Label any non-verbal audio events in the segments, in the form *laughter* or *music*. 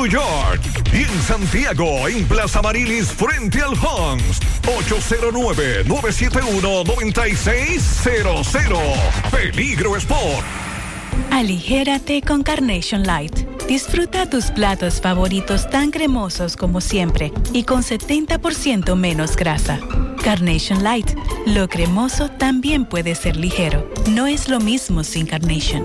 New York. Y en Santiago, en Plaza Marilis, frente al Hans. 809-971-9600. Peligro Sport. Aligérate con Carnation Light. Disfruta tus platos favoritos tan cremosos como siempre y con 70% menos grasa. Carnation Light. Lo cremoso también puede ser ligero. No es lo mismo sin Carnation.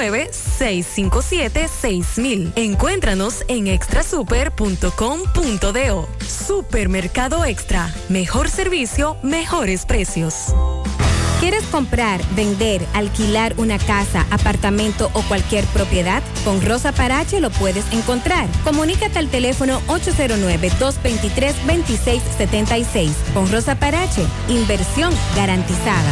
809-657-6000. Encuéntranos en extrasuper.com.do. Supermercado Extra. Mejor servicio, mejores precios. ¿Quieres comprar, vender, alquilar una casa, apartamento o cualquier propiedad? Con Rosa Parache lo puedes encontrar. Comunícate al teléfono 809-223-2676. Con Rosa Parache, inversión garantizada.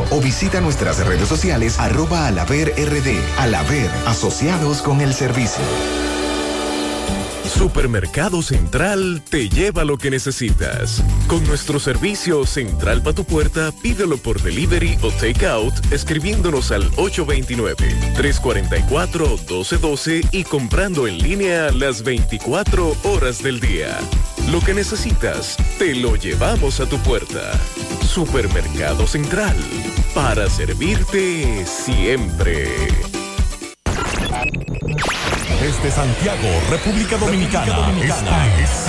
809-573-2655 o visita nuestras redes sociales arroba alaver rd. Alaver, asociados con el servicio. Supermercado Central te lleva lo que necesitas. Con nuestro servicio Central para tu puerta, pídelo por delivery o takeout escribiéndonos al 829-344-1212 y comprando en línea las 24 horas del día. Lo que necesitas, te lo llevamos a tu puerta. Supermercado Central, para servirte siempre. Desde Santiago, República Dominicana. Esta es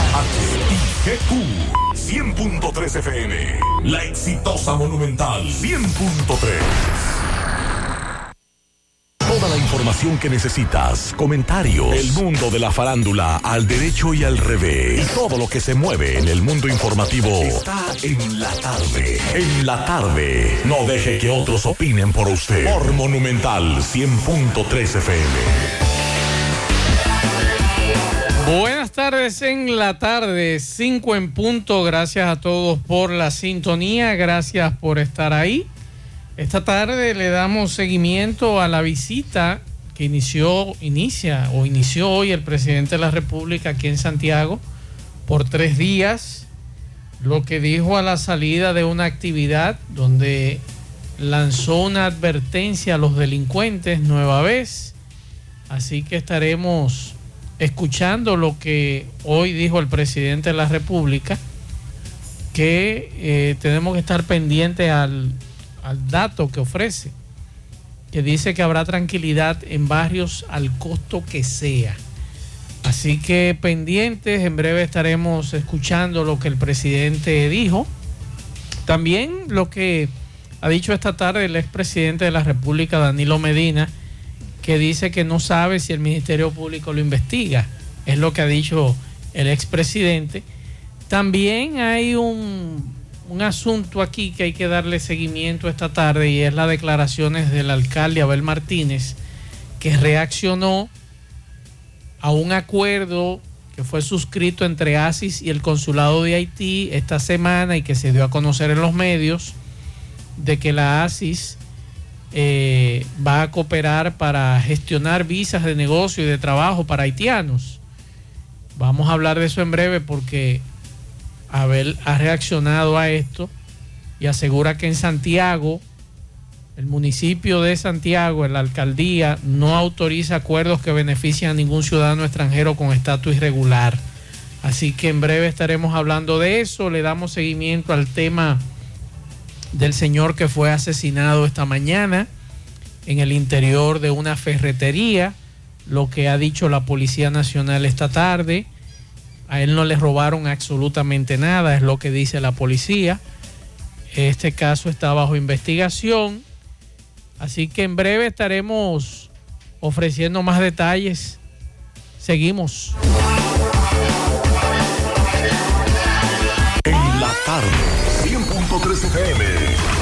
HIGQ 100.3 FM. La exitosa Monumental 100.3. Toda la información que necesitas, comentarios, el mundo de la farándula al derecho y al revés, y todo lo que se mueve en el mundo informativo está en la tarde. En la tarde. No deje que otros opinen por usted. Por Monumental 100.3 FM. Buenas tardes en la tarde, 5 en punto. Gracias a todos por la sintonía, gracias por estar ahí. Esta tarde le damos seguimiento a la visita que inició, inicia o inició hoy el presidente de la República aquí en Santiago por tres días. Lo que dijo a la salida de una actividad donde lanzó una advertencia a los delincuentes nueva vez. Así que estaremos escuchando lo que hoy dijo el presidente de la República, que eh, tenemos que estar pendientes al, al dato que ofrece, que dice que habrá tranquilidad en barrios al costo que sea. Así que pendientes, en breve estaremos escuchando lo que el presidente dijo. También lo que ha dicho esta tarde el expresidente de la República, Danilo Medina, que dice que no sabe si el Ministerio Público lo investiga. Es lo que ha dicho el expresidente. También hay un, un asunto aquí que hay que darle seguimiento esta tarde y es las declaraciones del alcalde Abel Martínez, que reaccionó a un acuerdo que fue suscrito entre ASIS y el Consulado de Haití esta semana y que se dio a conocer en los medios de que la ASIS eh, va a cooperar para gestionar visas de negocio y de trabajo para haitianos. Vamos a hablar de eso en breve porque Abel ha reaccionado a esto y asegura que en Santiago, el municipio de Santiago, la alcaldía, no autoriza acuerdos que beneficien a ningún ciudadano extranjero con estatus irregular. Así que en breve estaremos hablando de eso. Le damos seguimiento al tema del señor que fue asesinado esta mañana en el interior de una ferretería. lo que ha dicho la Policía Nacional esta tarde. A él no le robaron absolutamente nada, es lo que dice la policía. Este caso está bajo investigación. Así que en breve estaremos ofreciendo más detalles. Seguimos. En la tarde, 100.3 FM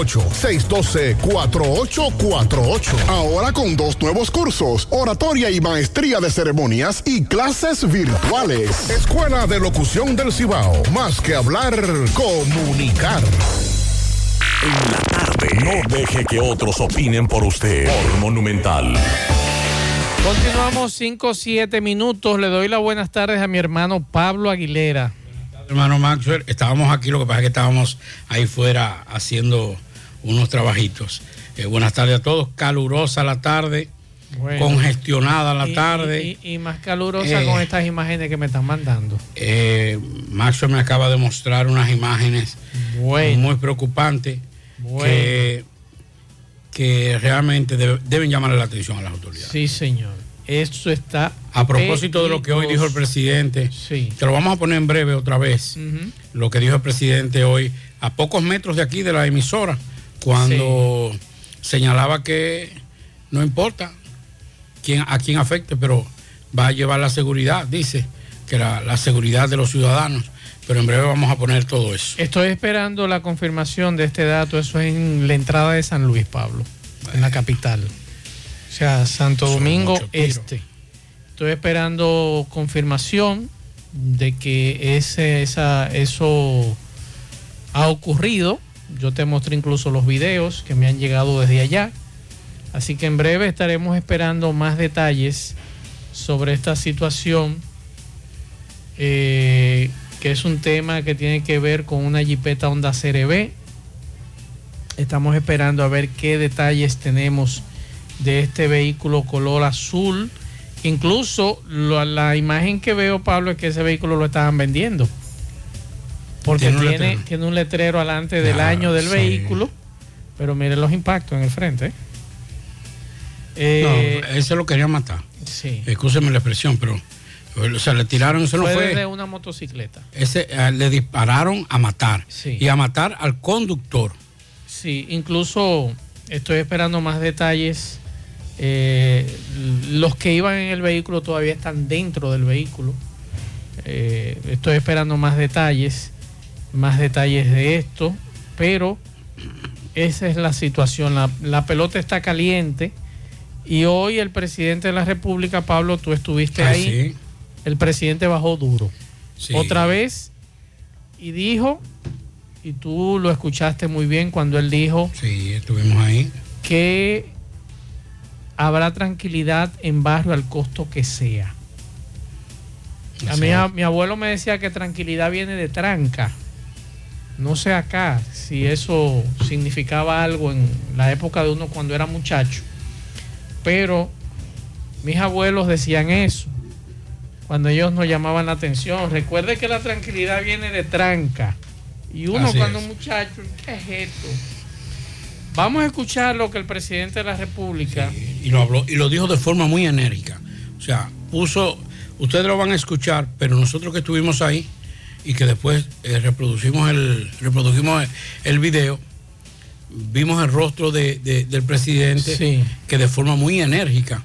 612-4848. Ahora con dos nuevos cursos, oratoria y maestría de ceremonias y clases virtuales. Escuela de Locución del Cibao. Más que hablar, comunicar. En la tarde. No deje que otros opinen por usted. Por Monumental. Continuamos 5 7 minutos. Le doy las buenas tardes a mi hermano Pablo Aguilera. Hermano Maxwell, estábamos aquí, lo que pasa es que estábamos ahí fuera haciendo unos trabajitos. Eh, buenas tardes a todos, calurosa la tarde, Bueno. congestionada la Y- tarde. Y, y más calurosa Eh. con estas imágenes que me están mandando. Eh, Maxwell me acaba de mostrar unas imágenes muy preocupantes que, que realmente debe- deben llamarle la atención a las autoridades. Sí, señor. Eso está. A propósito de lo que hoy dijo el presidente, te lo vamos a poner en breve otra vez, lo que dijo el presidente hoy, a pocos metros de aquí de la emisora, cuando señalaba que no importa quién, a quién afecte, pero va a llevar la seguridad, dice, que la, la seguridad de los ciudadanos, pero en breve vamos a poner todo eso. Estoy esperando la confirmación de este dato. Eso es en la entrada de San Luis, Pablo, en la capital. O sea, Santo Domingo Este. Estoy esperando confirmación de que ese, esa, eso ha ocurrido. Yo te mostré incluso los videos que me han llegado desde allá. Así que en breve estaremos esperando más detalles sobre esta situación, eh, que es un tema que tiene que ver con una Jeepeta Honda CRB. Estamos esperando a ver qué detalles tenemos de este vehículo color azul. Incluso la imagen que veo, Pablo, es que ese vehículo lo estaban vendiendo. Porque Tiene un tiene, un letrero alante del Ah, año del sí. vehículo. Pero miren los impactos en el frente. ¿eh? Eh, no, ese lo quería matar. Sí. Escúcheme la expresión, pero o sea, le tiraron, eso no fue desde una motocicleta. Ese, eh, le dispararon a matar Sí. y a matar al conductor. Sí, incluso estoy esperando más detalles. Eh, los que iban en el vehículo todavía están dentro del vehículo. Eh, estoy esperando más detalles, más detalles de esto, pero esa es la situación. La, la pelota está caliente y hoy el presidente de la República, Pablo, tú estuviste Ah, ahí. sí. El presidente bajó duro. Sí. Otra vez y dijo, y tú lo escuchaste muy bien cuando él dijo Sí, estuvimos ahí. que habrá tranquilidad en barrio al costo que sea. A mí, a- mi abuelo me decía que tranquilidad viene de tranca. No sé acá si eso significaba algo en la época de uno cuando era muchacho. Pero mis abuelos decían eso cuando ellos nos llamaban la atención. Recuerde que la tranquilidad viene de tranca. Y uno Así cuando es. muchacho, ¿qué es esto? Vamos a escuchar lo que el presidente de la República Y lo habló, y lo dijo de forma muy enérgica. O sea, puso, ustedes lo van a escuchar, pero nosotros que estuvimos ahí y que después eh, reproducimos el, reprodujimos el, el video, vimos el rostro de- de- del presidente Sí. que de forma muy enérgica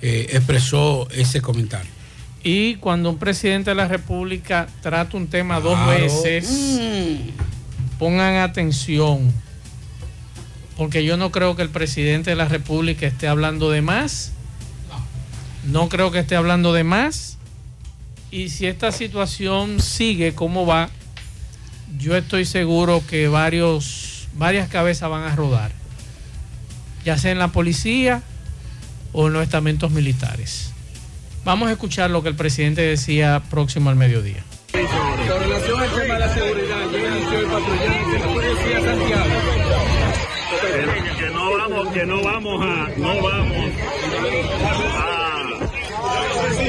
eh, expresó ese comentario. Y cuando un presidente de la República trata un tema dos veces, pongan atención, porque yo no creo que el presidente de la República esté hablando de más, no creo que esté hablando de más, y si esta situación sigue como va, yo estoy seguro que varios, varias cabezas van a rodar, ya sea en la policía o en los estamentos militares. Vamos a escuchar lo que el presidente decía próximo al mediodía. Con relación al tema de la seguridad, ya inició el patrullaje, ¿qué nos puede decir a Santiago? que, que no vamos, que no vamos a, no vamos a,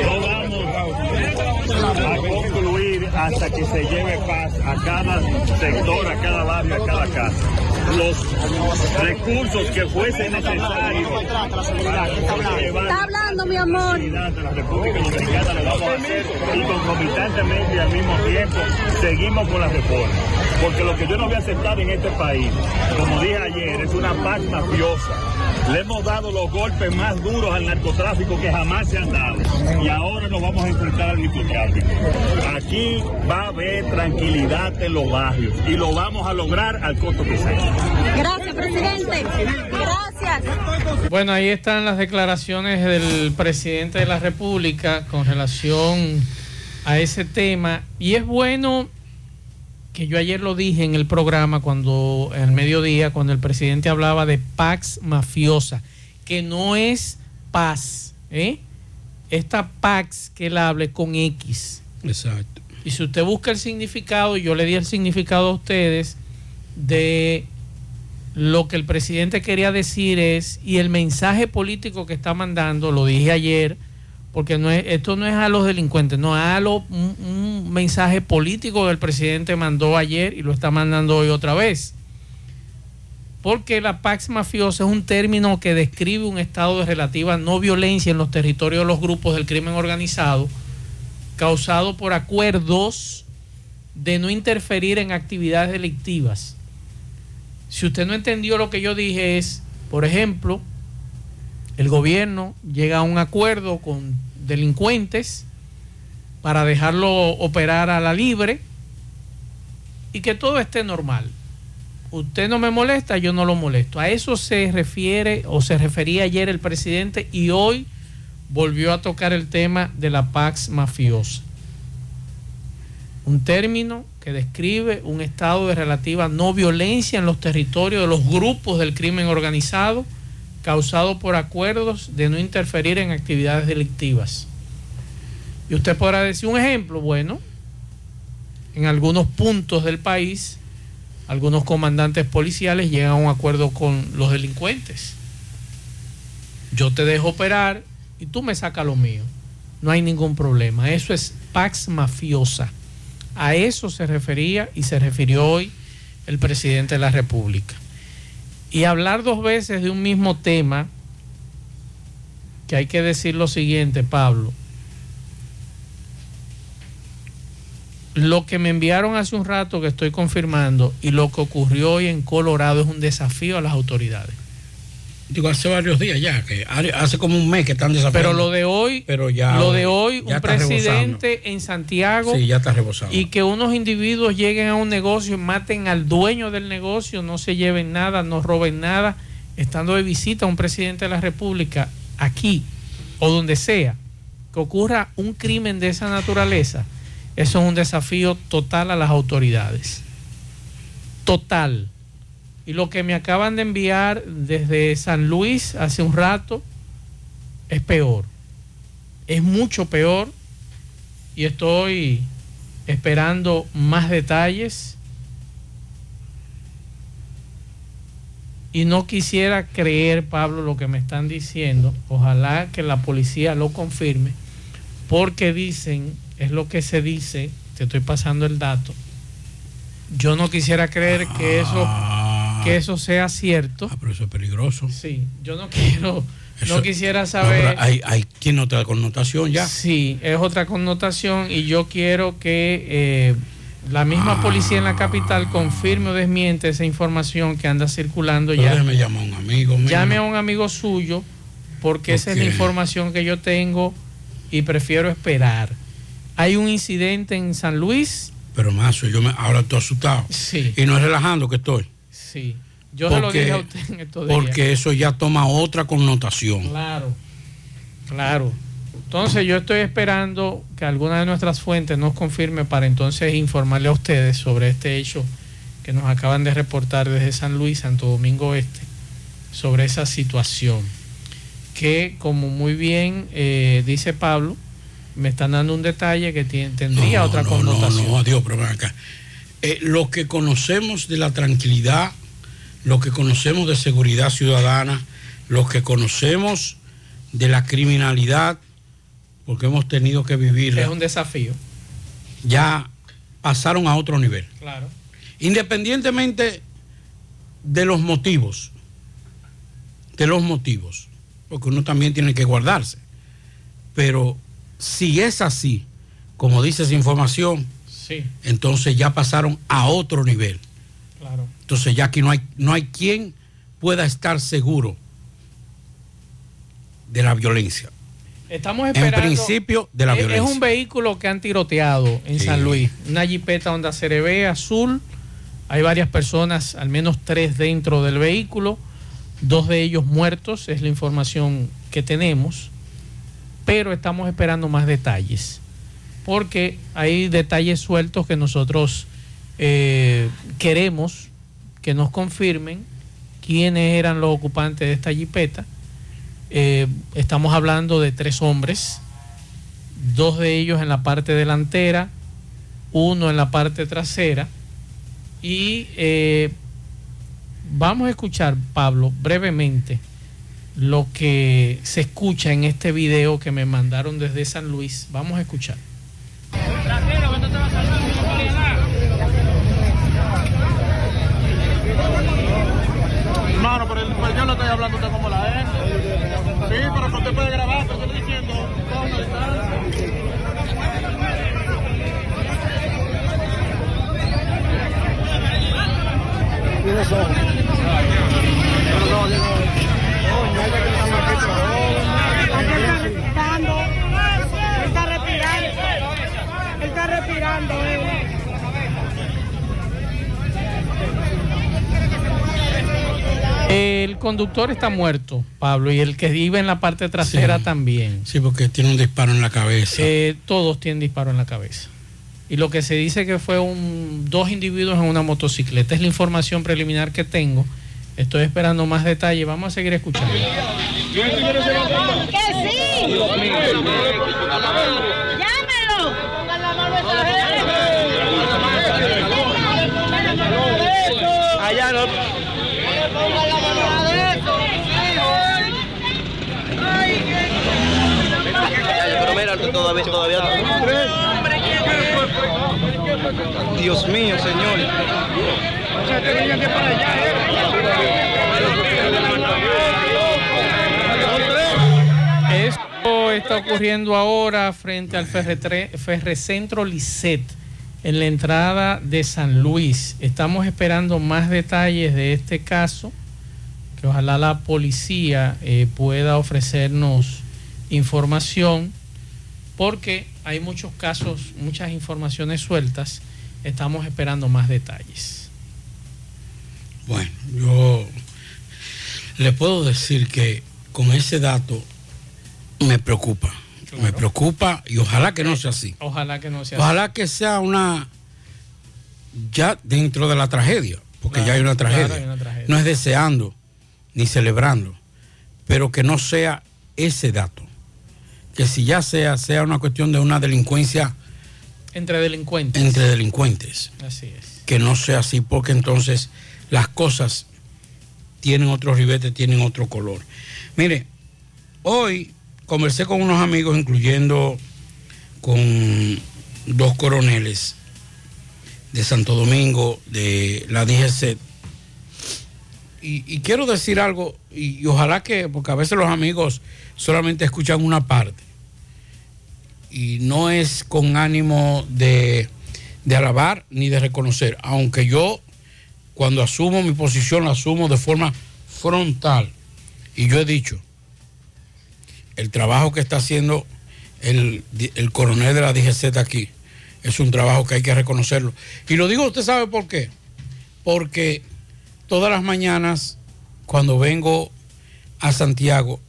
no vamos a concluir hasta que se lleve paz a cada sector, a cada barrio, a cada casa. Los recursos que fuesen necesarios. Está hablando, mi amor. La República Dominicana lo vamos a hacer y concomitantemente y al mismo tiempo seguimos con la reforma. Porque lo que yo no voy a aceptar en este país, como dije ayer, es una paz mafiosa. Le hemos dado los golpes más duros al narcotráfico que jamás se han dado. Y ahora nos vamos a enfrentar al narcotráfico. Aquí va a haber tranquilidad en los barrios y lo vamos a lograr al costo que sea. Gracias, presidente. Gracias. Bueno, ahí están las declaraciones del presidente de la República con relación a ese tema. Y es bueno que yo ayer lo dije en el programa cuando en el mediodía cuando el presidente hablaba de pax mafiosa que no es paz ¿eh? esta pax que él hable con X exacto y si usted busca el significado yo le di el significado a ustedes de lo que el presidente quería decir es y el mensaje político que está mandando lo dije ayer porque no es, esto no es a los delincuentes, no a lo, un, mensaje político que el presidente mandó ayer y lo está mandando hoy otra vez. Porque la pax mafiosa es un término que describe un estado de relativa no violencia en los territorios de los grupos del crimen organizado, causado por acuerdos de no interferir en actividades delictivas. Si usted no entendió lo que yo dije es, por ejemplo, el gobierno llega a un acuerdo con delincuentes para dejarlo operar a la libre y que todo esté normal. Usted no me molesta, yo no lo molesto. A eso se refiere o se refería ayer el presidente y hoy volvió a tocar el tema de la pax mafiosa. Un término describe un estado de relativa no violencia en los territorios de los grupos del crimen organizado causado por acuerdos de no interferir en actividades delictivas. Y usted podrá decir un ejemplo, bueno, en algunos puntos del país, algunos comandantes policiales llegan a un acuerdo con los delincuentes. Yo te dejo operar y tú me sacas lo mío. No hay ningún problema. Eso es pax mafiosa. A eso se refería y se refirió hoy el presidente de la República. Y hablar dos veces de un mismo tema, que hay que decir lo siguiente, Pablo. Lo que me enviaron hace un rato que estoy confirmando y lo que ocurrió hoy en Colorado es un desafío a las autoridades. Digo, hace varios días ya, que hace como un mes que están desafiando. Pero lo de hoy, pero ya, lo de hoy, un presidente en Santiago sí, ya está rebosado. y que unos individuos lleguen a un negocio, maten al dueño del negocio, no se lleven nada, no roben nada, estando de visita a un presidente de la República aquí o donde sea, que ocurra un crimen de esa naturaleza, eso es un desafío total a las autoridades. Total. Y lo que me acaban de enviar desde San Luis hace un rato es peor. Es mucho peor. Y estoy esperando más detalles. Y no quisiera creer, Pablo, lo que me están diciendo. Ojalá que la policía lo confirme. Porque dicen, es lo que se dice, te estoy pasando el dato. Yo no quisiera creer que eso que eso sea cierto. Ah, pero eso es peligroso. Sí, yo no quiero, eso, no quisiera saber. No, hay, hay quien otra connotación ya. Sí, es otra connotación y yo quiero que eh, la misma ah. policía en la capital confirme o desmiente esa información que anda circulando ya. Déjeme llamar a un amigo. Mío. Llame a un amigo suyo porque esa es la información que yo tengo y prefiero esperar. Hay un incidente en San Luis. Pero más, yo me, ahora estoy asustado. Sí. Y no es relajando que estoy. Sí. Yo porque, se lo dije a usted en estos días. Porque eso ya toma otra connotación. Claro, claro. Entonces yo estoy esperando que alguna de nuestras fuentes nos confirme para entonces informarle a ustedes sobre este hecho que nos acaban de reportar desde San Luis, Santo Domingo Este, sobre esa situación. Que como muy bien eh, dice Pablo, me están dando un detalle que tiene, tendría no, otra no, connotación. No, no, adiós, pero ven acá. Eh, lo que conocemos de la tranquilidad, lo que conocemos de seguridad ciudadana, lo que conocemos de la criminalidad, porque hemos tenido que vivir. Es un desafío. Ya pasaron a otro nivel. Claro. Independientemente de los motivos, de los motivos, porque uno también tiene que guardarse. Pero si es así, como dice esa información, Sí, entonces ya pasaron a otro nivel. claro. Entonces ya aquí no hay, no hay quien pueda estar seguro de la violencia. Estamos En esperando. principio, de la es, violencia. Es un vehículo que han tiroteado en Sí. San Luis. Una jipeta Honda CRB azul. Hay varias personas, al menos tres dentro del vehículo. Dos de ellos muertos, es la información que tenemos. Pero estamos esperando más detalles. Porque hay detalles sueltos que nosotros eh, queremos que nos confirmen quiénes eran los ocupantes de esta jipeta. Eh, estamos hablando de tres hombres, dos de ellos en la parte delantera, uno en la parte trasera. Y eh, vamos a escuchar, Pablo, brevemente lo que se escucha en este video que me mandaron desde San Luis. Vamos a escuchar. Hermano, pero, pero yo no estoy hablando usted como la gente. Sí, pero usted puede grabar, pero estoy diciendo una distancia está respirando. Él eh. El conductor está muerto, Pablo, y el que iba en la parte trasera Sí. también. Sí, porque tiene un disparo en la cabeza. Eh, todos tienen disparo en la cabeza. Y lo que se dice que fue un, dos individuos en una motocicleta. Es la información preliminar que tengo. Estoy esperando más detalles. Vamos a seguir escuchando. ¡Que sí! ¡Llámelo! Allá no. Pero mira, todavía, todavía Dios mío, señor. Esto está ocurriendo ahora frente al Ferrecentro Lisset, en la entrada de San Luis. Estamos esperando más detalles de este caso, que ojalá la policía eh, pueda ofrecernos información, porque hay muchos casos, muchas informaciones sueltas. Estamos esperando más detalles. Bueno, yo le puedo decir que con ese dato me preocupa. Me preocupa y ojalá que no sea así. Ojalá que no sea Ojalá que sea una ya dentro de la tragedia, porque Claro, ya hay una claro, tragedia. hay una tragedia. No es deseando ni celebrando, pero que no sea ese dato. Que si ya sea, sea una cuestión de una delincuencia entre delincuentes. entre delincuentes. Así es. Que no sea así, porque entonces las cosas tienen otro ribete, tienen otro color. Mire, hoy conversé con unos amigos, incluyendo con dos coroneles de Santo Domingo, de la DGC. Y, y quiero decir algo, y, y ojalá que, porque a veces los amigos solamente escuchan una parte, y no es con ánimo de, de alabar ni de reconocer, aunque yo cuando asumo mi posición la asumo de forma frontal, y yo he dicho, el trabajo que está haciendo el, el coronel de la DGZ aquí es un trabajo que hay que reconocerlo. Y lo digo, usted sabe por qué. Porque todas las mañanas, cuando vengo a Santiago,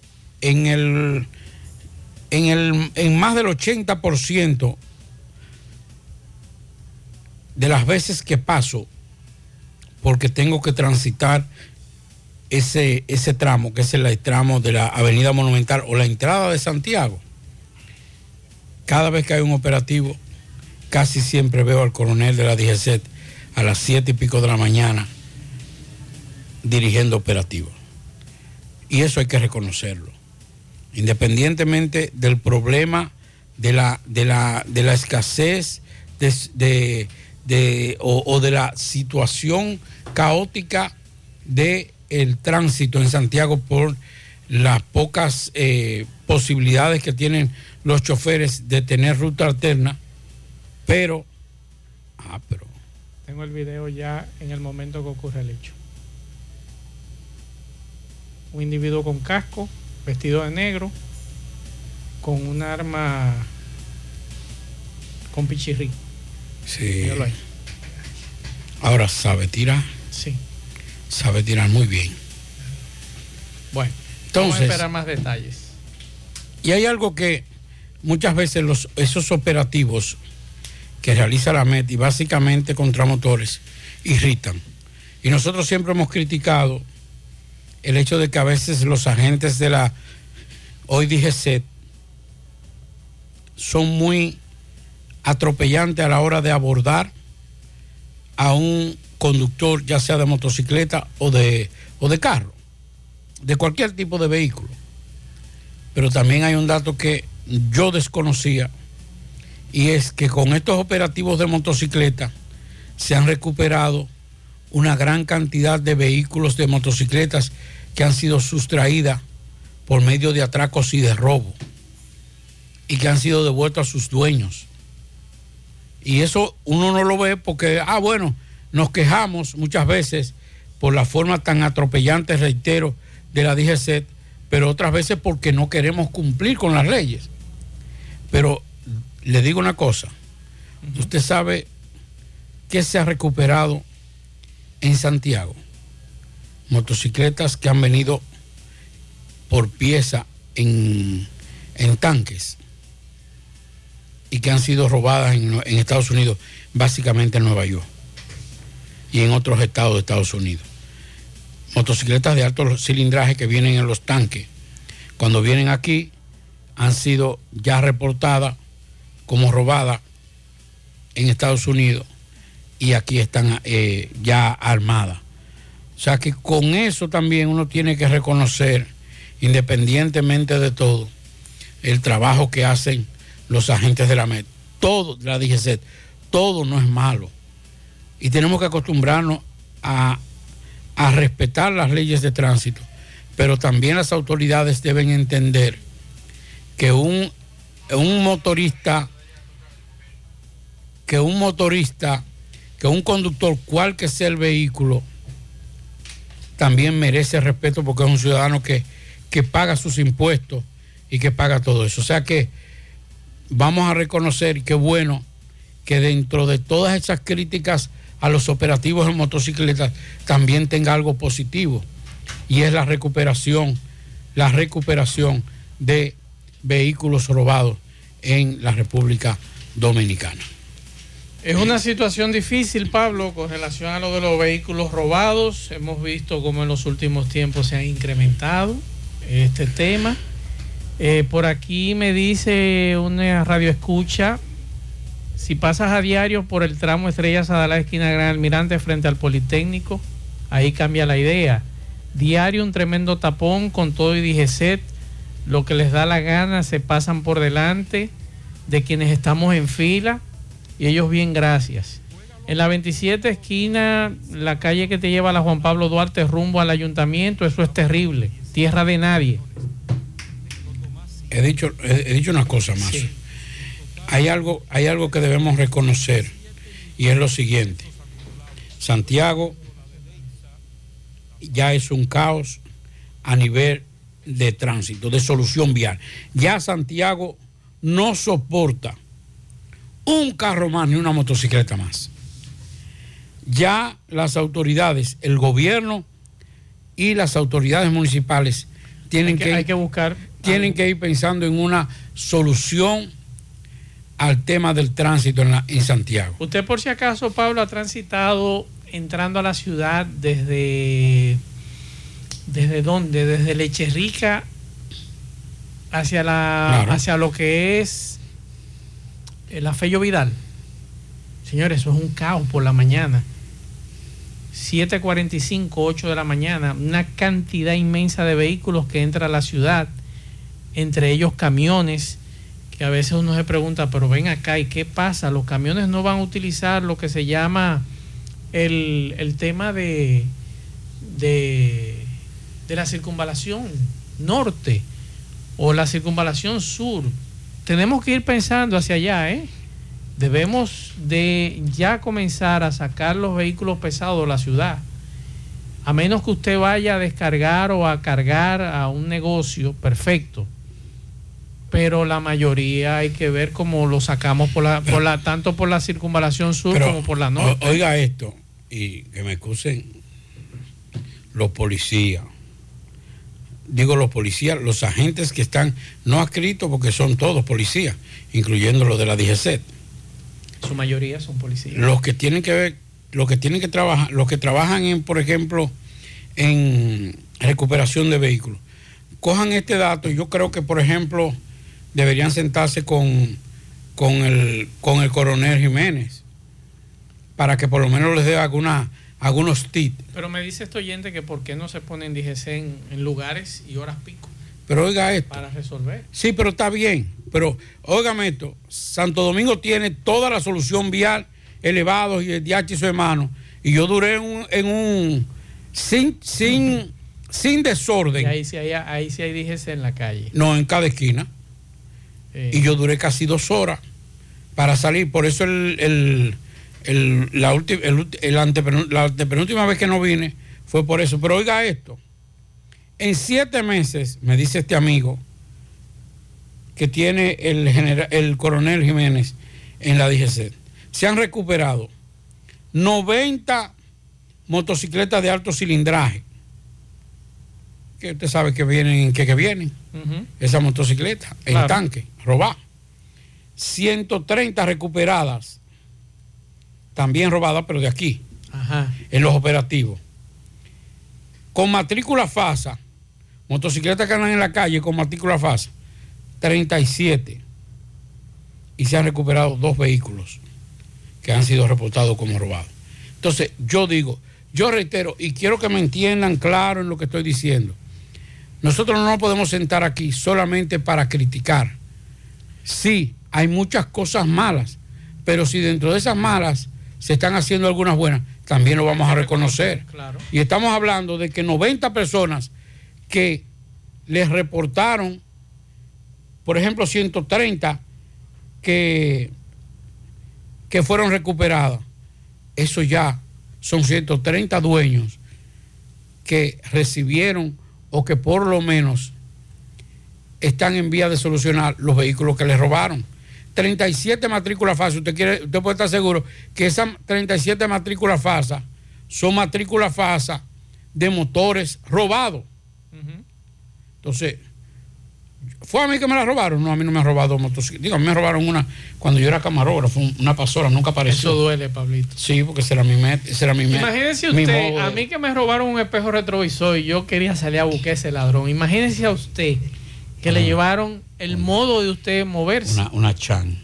en el, en el, en más del 80% de las veces que paso, porque tengo que transitar ese, ese tramo, que es el tramo de la Avenida Monumental o la entrada de Santiago, cada vez que hay un operativo, casi siempre veo al coronel de la DGC a las siete y pico de la mañana dirigiendo operativos. Y eso hay que reconocerlo. Independientemente del problema de la, de la, de la escasez de, de- o, de la situación caótica de el tránsito en Santiago por las pocas eh, posibilidades que tienen los choferes de tener ruta alterna, pero, ah, pero Tengo el video ya en el momento que ocurre el hecho. Un individuo con casco, vestido de negro, con un arma con pichirrí. sí. Ahora sabe tirar. Sí. Sabe tirar muy bien. Bueno, vamos a Entonces, esperar más detalles. y hay algo que muchas veces los, esos operativos que realiza la MET y básicamente contra motores irritan. Y nosotros siempre hemos criticado el hecho de que a veces los agentes de la hoy SET son muy atropellantes a la hora de abordar a un conductor, ya sea de motocicleta o de, o de carro, de cualquier tipo de vehículo. Pero también hay un dato que yo desconocía y es que con estos operativos de motocicleta se han recuperado una gran cantidad de vehículos de motocicletas que han sido sustraídas por medio de atracos y de robo y que han sido devueltos a sus dueños. Y eso uno no lo ve porque, ah, bueno, nos quejamos muchas veces por la forma tan atropellante, reitero, de la DGC, pero otras veces porque no queremos cumplir con las leyes. Pero le digo una cosa, usted sabe que se ha recuperado en Santiago motocicletas que han venido por pieza en, en tanques y que han sido robadas en, en Estados Unidos, básicamente en Nueva York y en otros estados de Estados Unidos. Motocicletas de alto cilindraje que vienen en los tanques, cuando vienen aquí, han sido ya reportadas como robadas en Estados Unidos y aquí están eh, ya armadas. O sea que con eso también uno tiene que reconocer, independientemente de todo, el trabajo que hacen los agentes de la MED. Todo, la DGC, todo no es malo. Y tenemos que acostumbrarnos a, a respetar las leyes de tránsito. Pero también las autoridades deben entender que un, un motorista, que un motorista, que un conductor, cual que sea el vehículo, también merece respeto porque es un ciudadano que, que paga sus impuestos y que paga todo eso. O sea que vamos a reconocer y qué bueno que dentro de todas esas críticas a los operativos en motocicletas también tenga algo positivo y es la recuperación, la recuperación de vehículos robados en la República Dominicana. Es una situación difícil, Pablo, con relación a lo de los vehículos robados. Hemos visto cómo en los últimos tiempos se ha incrementado este tema. Eh, por aquí me dice una radio escucha, si pasas a diario por el tramo Estrellas Adalá, esquina Gran Almirante, frente al Politécnico, ahí cambia la idea. Diario un tremendo tapón con todo y DGCET, lo que les da la gana, se pasan por delante de quienes estamos en fila y ellos bien gracias. En la 27 esquina, la calle que te lleva a la Juan Pablo Duarte rumbo al ayuntamiento, eso es terrible, tierra de nadie. He dicho, he, he dicho una cosa más. Hay, algo, hay algo que debemos reconocer y es lo siguiente. Santiago ya es un caos a nivel de tránsito, de solución vial. Ya Santiago no soporta un carro más ni una motocicleta más. Ya las autoridades, el gobierno y las autoridades municipales tienen Hay que- que, hay que buscar tienen que ir pensando en una solución al tema del tránsito en, la- en Santiago. Usted por si acaso, Pablo, ha transitado entrando a la ciudad desde... ¿Desde dónde? Desde Lecherrica hacia, la, Claro. hacia lo que es el Afello Vidal. Señores, eso es un caos por la mañana. 7.45, 8 de la mañana, una cantidad inmensa de vehículos que entra a la ciudad, entre ellos camiones, que a veces uno se pregunta, pero ven acá, ¿y qué pasa? Los camiones no van a utilizar lo que se llama el, el tema de, de, de la circunvalación norte o la circunvalación sur. Tenemos que ir pensando hacia allá, ¿eh? Debemos de ya comenzar a sacar los vehículos pesados de la ciudad. A menos que usted vaya a descargar o a cargar a un negocio, perfecto. Pero la mayoría hay que ver cómo lo sacamos por la, por la, tanto por la circunvalación sur Pero, como por la norte. Oiga esto, y que me excusen los policías. Digo los policías, los agentes que están no adscritos porque son todos policías, incluyendo los de la DGC. Su mayoría son policías. Los que tienen que ver, los que tienen que trabajar, los que trabajan en, por ejemplo, en recuperación de vehículos. Cojan este dato, yo creo que, por ejemplo, deberían sentarse con, con, el, con el coronel Jiménez para que por lo menos les dé alguna, algunos tips. Pero me dice este oyente que por qué no se ponen DGC en, en lugares y horas pico Pero oiga esto. para resolver. Sí, pero está bien. Pero óigame esto, Santo Domingo tiene toda la solución vial, elevados y el DH y su hermano. Y yo duré en un, en un sin, sin, sin Y desorden. ahí sí hay, ahí sí hay DGC en la calle. No, en cada esquina. Eh, Y yo duré casi dos horas para salir. Por eso el, el- el- la, ulti- el el la antepenúltima vez que no vine fue por eso. Pero oiga esto. En siete meses, me dice este amigo, que tiene el, el coronel Jiménez en la DGC, se han recuperado 90 motocicletas de alto cilindraje. Que usted sabe que vienen, que, que vienen esa motocicleta en Claro. tanque, robadas. 130 recuperadas, también robadas, pero de aquí, Ajá. en los operativos. Con matrícula FASA, motocicletas que andan en la calle con matrícula FASA, 37. Y se han recuperado dos vehículos que han sido reportados como robados. Entonces, yo digo, yo reitero, y quiero que me entiendan claro en lo que estoy diciendo. Nosotros no nos podemos sentar aquí solamente para criticar. Sí, hay muchas cosas malas, pero si dentro de esas malas se están haciendo algunas buenas, también lo vamos a reconocer. Claro. Y estamos hablando de que 90 personas que les reportaron, por ejemplo, 130 que, que fueron recuperadas, eso ya son 130 dueños que recibieron o que por lo menos están en vía de solucionar los vehículos que les robaron. 37 matrículas falsas. Usted, quiere, usted puede estar seguro que esas 37 matrículas falsas son matrículas falsas de motores robados. Entonces, ¿fue a mí que me la robaron? No, a mí no me han robado motocicletas. Digo, a mí me robaron una cuando yo era camarógrafo, una pasora, nunca apareció. Eso duele, Pablito. Sí, porque ese era mi, met, ese era mi met- Imagínese usted, a mí que me robaron un espejo retrovisor y yo quería salir a buscar ese ladrón. Imagínese a usted que le llevaron el modo de usted moverse. una, una chan.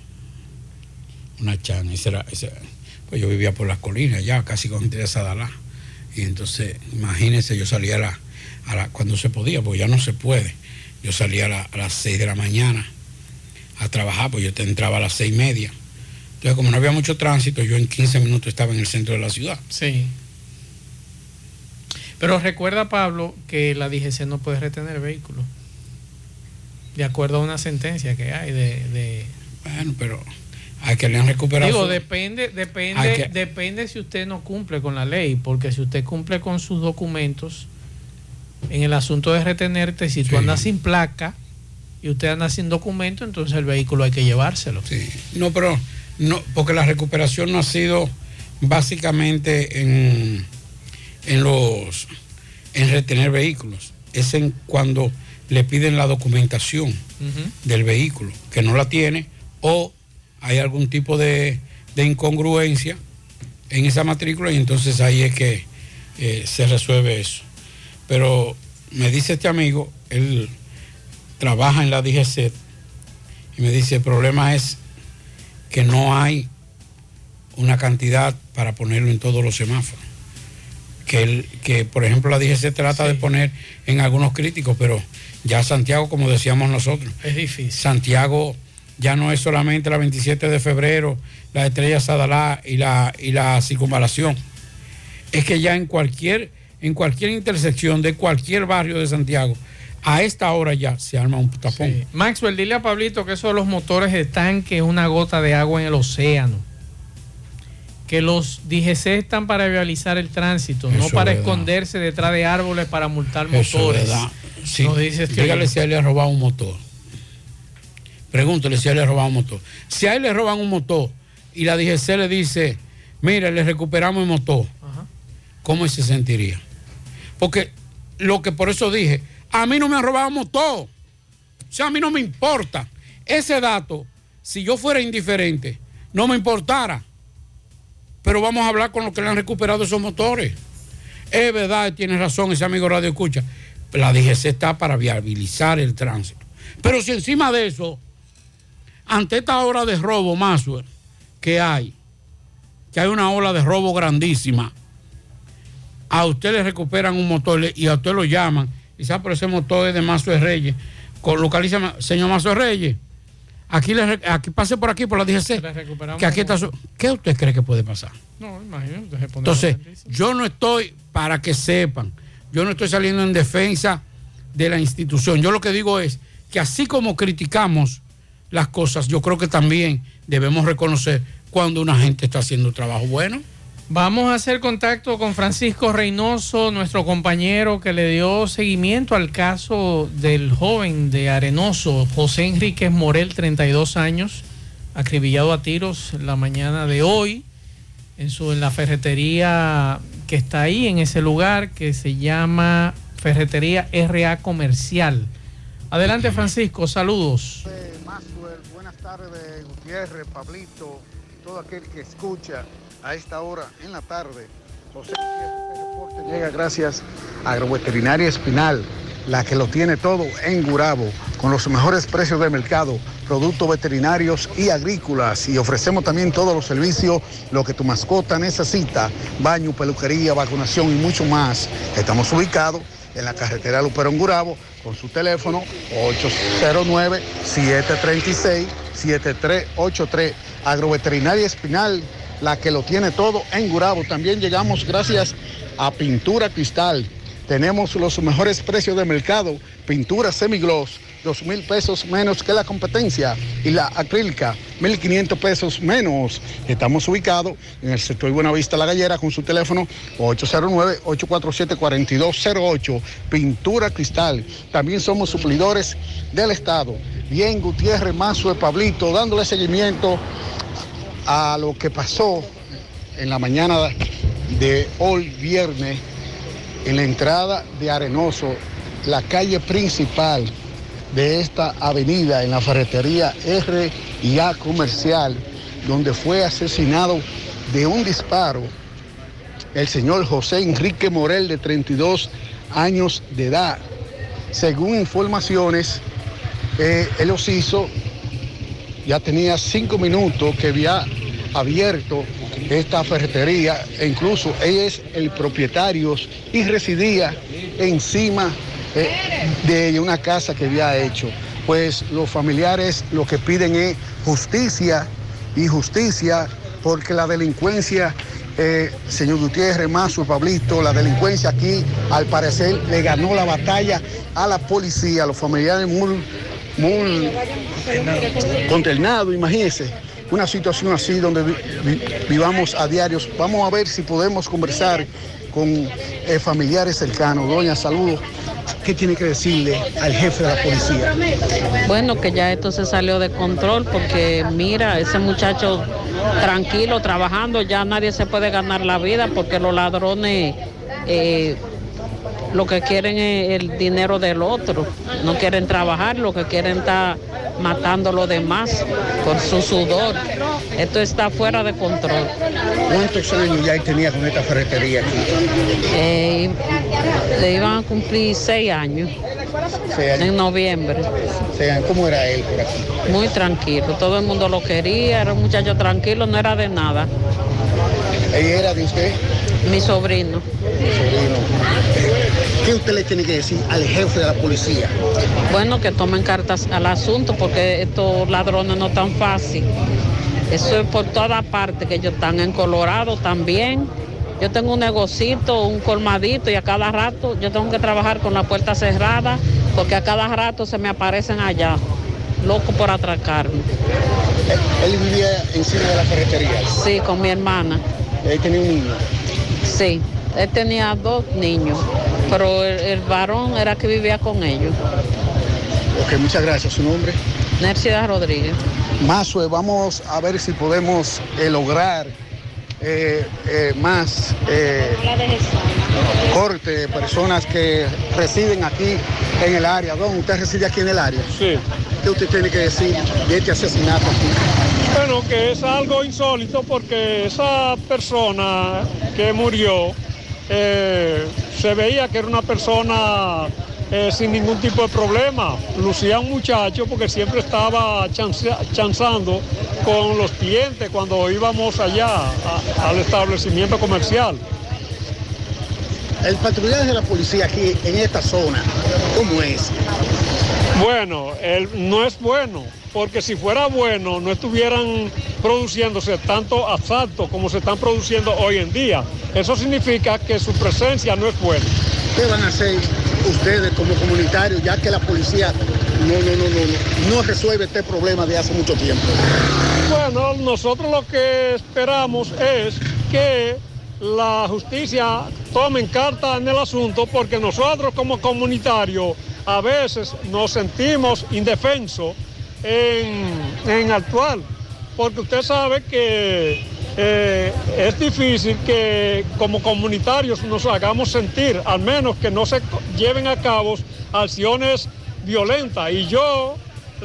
Una chan. Ese era, pues yo vivía por las colinas ya, casi con de Sadalá. Y entonces, imagínense, yo salía a la, a la- cuando se podía, porque ya no se puede. Yo salía a, la- a las 6 de la mañana a trabajar, pues yo te entraba a las seis y media. Entonces, como no había mucho tránsito, yo en 15 minutos estaba en el centro de la ciudad. Sí. Pero recuerda, Pablo, que la DGC no puede retener vehículos. De acuerdo a una sentencia que hay de... de- Bueno, pero hay que le han recuperado. Digo, su- depende, depende, que- depende si usted no cumple con la ley, porque si usted cumple con sus documentos, en el asunto de retenerte, si tú andas sin placa y usted anda sin documento, entonces el vehículo hay que llevárselo. No, pero no, porque la recuperación no ha sido básicamente en, en los en retener vehículos. Es en cuando le piden la documentación del vehículo, que no la tiene, o hay algún tipo de, de incongruencia en esa matrícula, y entonces ahí es que eh, se resuelve eso. Pero me dice este amigo, él trabaja en la DGC, y me dice, el problema es que no hay una cantidad para ponerlo en todos los semáforos. Que, el, que por ejemplo, la DGC trata de poner en algunos críticos, pero ya Santiago, como decíamos nosotros, Es difícil. Santiago ya no es solamente la 27 de febrero, la estrella Sadalá y la, y la circunvalación. Es que ya en cualquier en cualquier intersección de cualquier barrio de Santiago, a esta hora ya se arma un tapón. Sí. Maxwell, dile a Pablito que eso de los motores de tanque es una gota de agua en el océano. Que los DGC están para vializar el tránsito, no para verdad. esconderse detrás de árboles para multar Eso motores. Sí. Nos dice este Dígale si a él le ha robado un motor. Pregúntele si a él le ha robado un motor. Si a él le roban un motor y la DGC le dice, mire, le recuperamos el motor, ¿cómo se sentiría? Porque lo que por eso dije, a mí no me han robado motor. O sea, a mí no me importa. Ese dato, si yo fuera indiferente, no me importara. Pero vamos a hablar con los que le han recuperado esos motores. Es verdad, tiene razón ese amigo Radio Escucha. La DGC está para viabilizar el tránsito. Pero si encima de eso, ante esta hora de robo, Maswell, que hay, que hay una ola de robo grandísima, a usted le recuperan un motor y a usted lo llaman, sabe, pero ese motor es de de Reyes. Localiza, señor de Reyes, aquí, le, aquí pase por aquí, por la DGC, que aquí está su- ¿Qué usted cree que puede pasar? No, imagínate. Entonces, yo no estoy, para que sepan, yo no estoy saliendo en defensa de la institución. Yo lo que digo es que así como criticamos las cosas, yo creo que también debemos reconocer cuando una gente está haciendo un trabajo bueno. Vamos a hacer contacto con Francisco Reynoso, nuestro compañero que le dio seguimiento al caso del joven de Arenoso, José Enríquez Morel, 32 años, acribillado a tiros la mañana de hoy en, su, en la ferretería que está ahí, en ese lugar que se llama Ferretería RA Comercial. Adelante Francisco, saludos. Buenas tardes, Gutiérrez, Pablito, todo aquel que escucha a esta hora en la tarde. José reporte llega gracias a Agroveterinaria Espinal, la que lo tiene todo en Gurabo, con los mejores precios de mercado, productos veterinarios y agrícolas. Y ofrecemos también todos los servicios, lo que tu mascota necesita, baño, peluquería, vacunación y mucho más. Estamos ubicados en la carretera Luperón Gurabo con su teléfono 809-736-7383. Agroveterinaria Espinal, la que lo tiene todo en Gurabo. También llegamos gracias a Pintura Cristal. Tenemos los mejores precios de mercado. Pintura semigloss, dos mil pesos menos que la competencia. Y la acrílica, 1.500 pesos menos. Estamos ubicados en el sector Buenavista La Gallera con su teléfono 809-847-4208. Pintura Cristal. También somos suplidores del Estado. Bien, Gutiérrez, Mazo de Pablito, dándole seguimiento a lo que pasó en la mañana de hoy viernes en la entrada de Arenoso, la calle principal de esta avenida en la ferretería R y A Comercial, donde fue asesinado de un disparo el señor José Enrique Morel de 32 años de edad. Según informaciones, eh, él los hizo, ya tenía cinco minutos que había abierto esta ferretería e incluso él es el propietario y residía encima eh, de una casa que había hecho. Pues los familiares lo que piden es justicia y justicia porque la delincuencia, eh, señor Gutiérrez, Mazo, Pablito, la delincuencia aquí al parecer le ganó la batalla a la policía, los familiares muy, muy consternados, imagínense una situación así donde vi- vi- vivamos a diarios. Vamos a ver si podemos conversar con eh, familiares cercanos. Doña, saludos. ¿Qué tiene que decirle al jefe de la policía? Bueno, que ya esto se salió de control porque mira, ese muchacho tranquilo trabajando, ya nadie se puede ganar la vida porque los ladrones eh, lo que quieren es el dinero del otro, no quieren trabajar, lo que quieren estar matando a los demás por su sudor. Esto está fuera de control. ¿Cuántos años ya tenía con esta ferretería aquí? Eh, le iban a cumplir seis años en noviembre. ¿Cómo era él por aquí? Muy tranquilo, todo el mundo lo quería, era un muchacho tranquilo, no era de nada. ¿Ella era de usted? Mi sobrino. ¿Qué usted le tiene que decir al jefe de la policía? Bueno, que tomen cartas al asunto porque estos ladrones no tan fácil. Eso es por toda parte, que ellos están en Colorado también Yo tengo un negocito, un colmadito y a cada rato yo tengo que trabajar con la puerta cerrada porque a cada rato se me aparecen allá, loco por atracarme. Él vivía encima de la ferretería. Sí, con mi hermana. Él tenía un niño. Sí, él tenía dos niños, pero el, el varón era que vivía con ellos. Ok, muchas gracias. ¿Su nombre? Nercida Rodríguez. Mazue, vamos a ver si podemos eh, lograr eh, eh, más eh, corte de personas que residen aquí en el área. Don, ¿usted reside aquí en el área? Sí. ¿Qué usted tiene que decir de este asesinato aquí? Bueno, que es algo insólito porque esa persona que murió eh, se veía que era una persona eh, sin ningún tipo de problema. Lucía un muchacho porque siempre estaba chanzando con los clientes cuando íbamos allá al establecimiento comercial. El patrullaje de la policía aquí en esta zona, ¿cómo es? Bueno, él no es bueno, porque si fuera bueno no estuvieran produciéndose tanto asaltos como se están produciendo hoy en día. Eso significa que su presencia no es buena. ¿Qué van a hacer ustedes como comunitarios ya que la policía no, no, no, no, no, resuelve este problema de hace mucho tiempo? Bueno, nosotros lo que esperamos es que la justicia tome carta en el asunto porque nosotros como comunitarios a veces nos sentimos indefensos en, en actuar, porque usted sabe que eh, es difícil que como comunitarios nos hagamos sentir, al menos que no se lleven a cabo acciones violentas. Y yo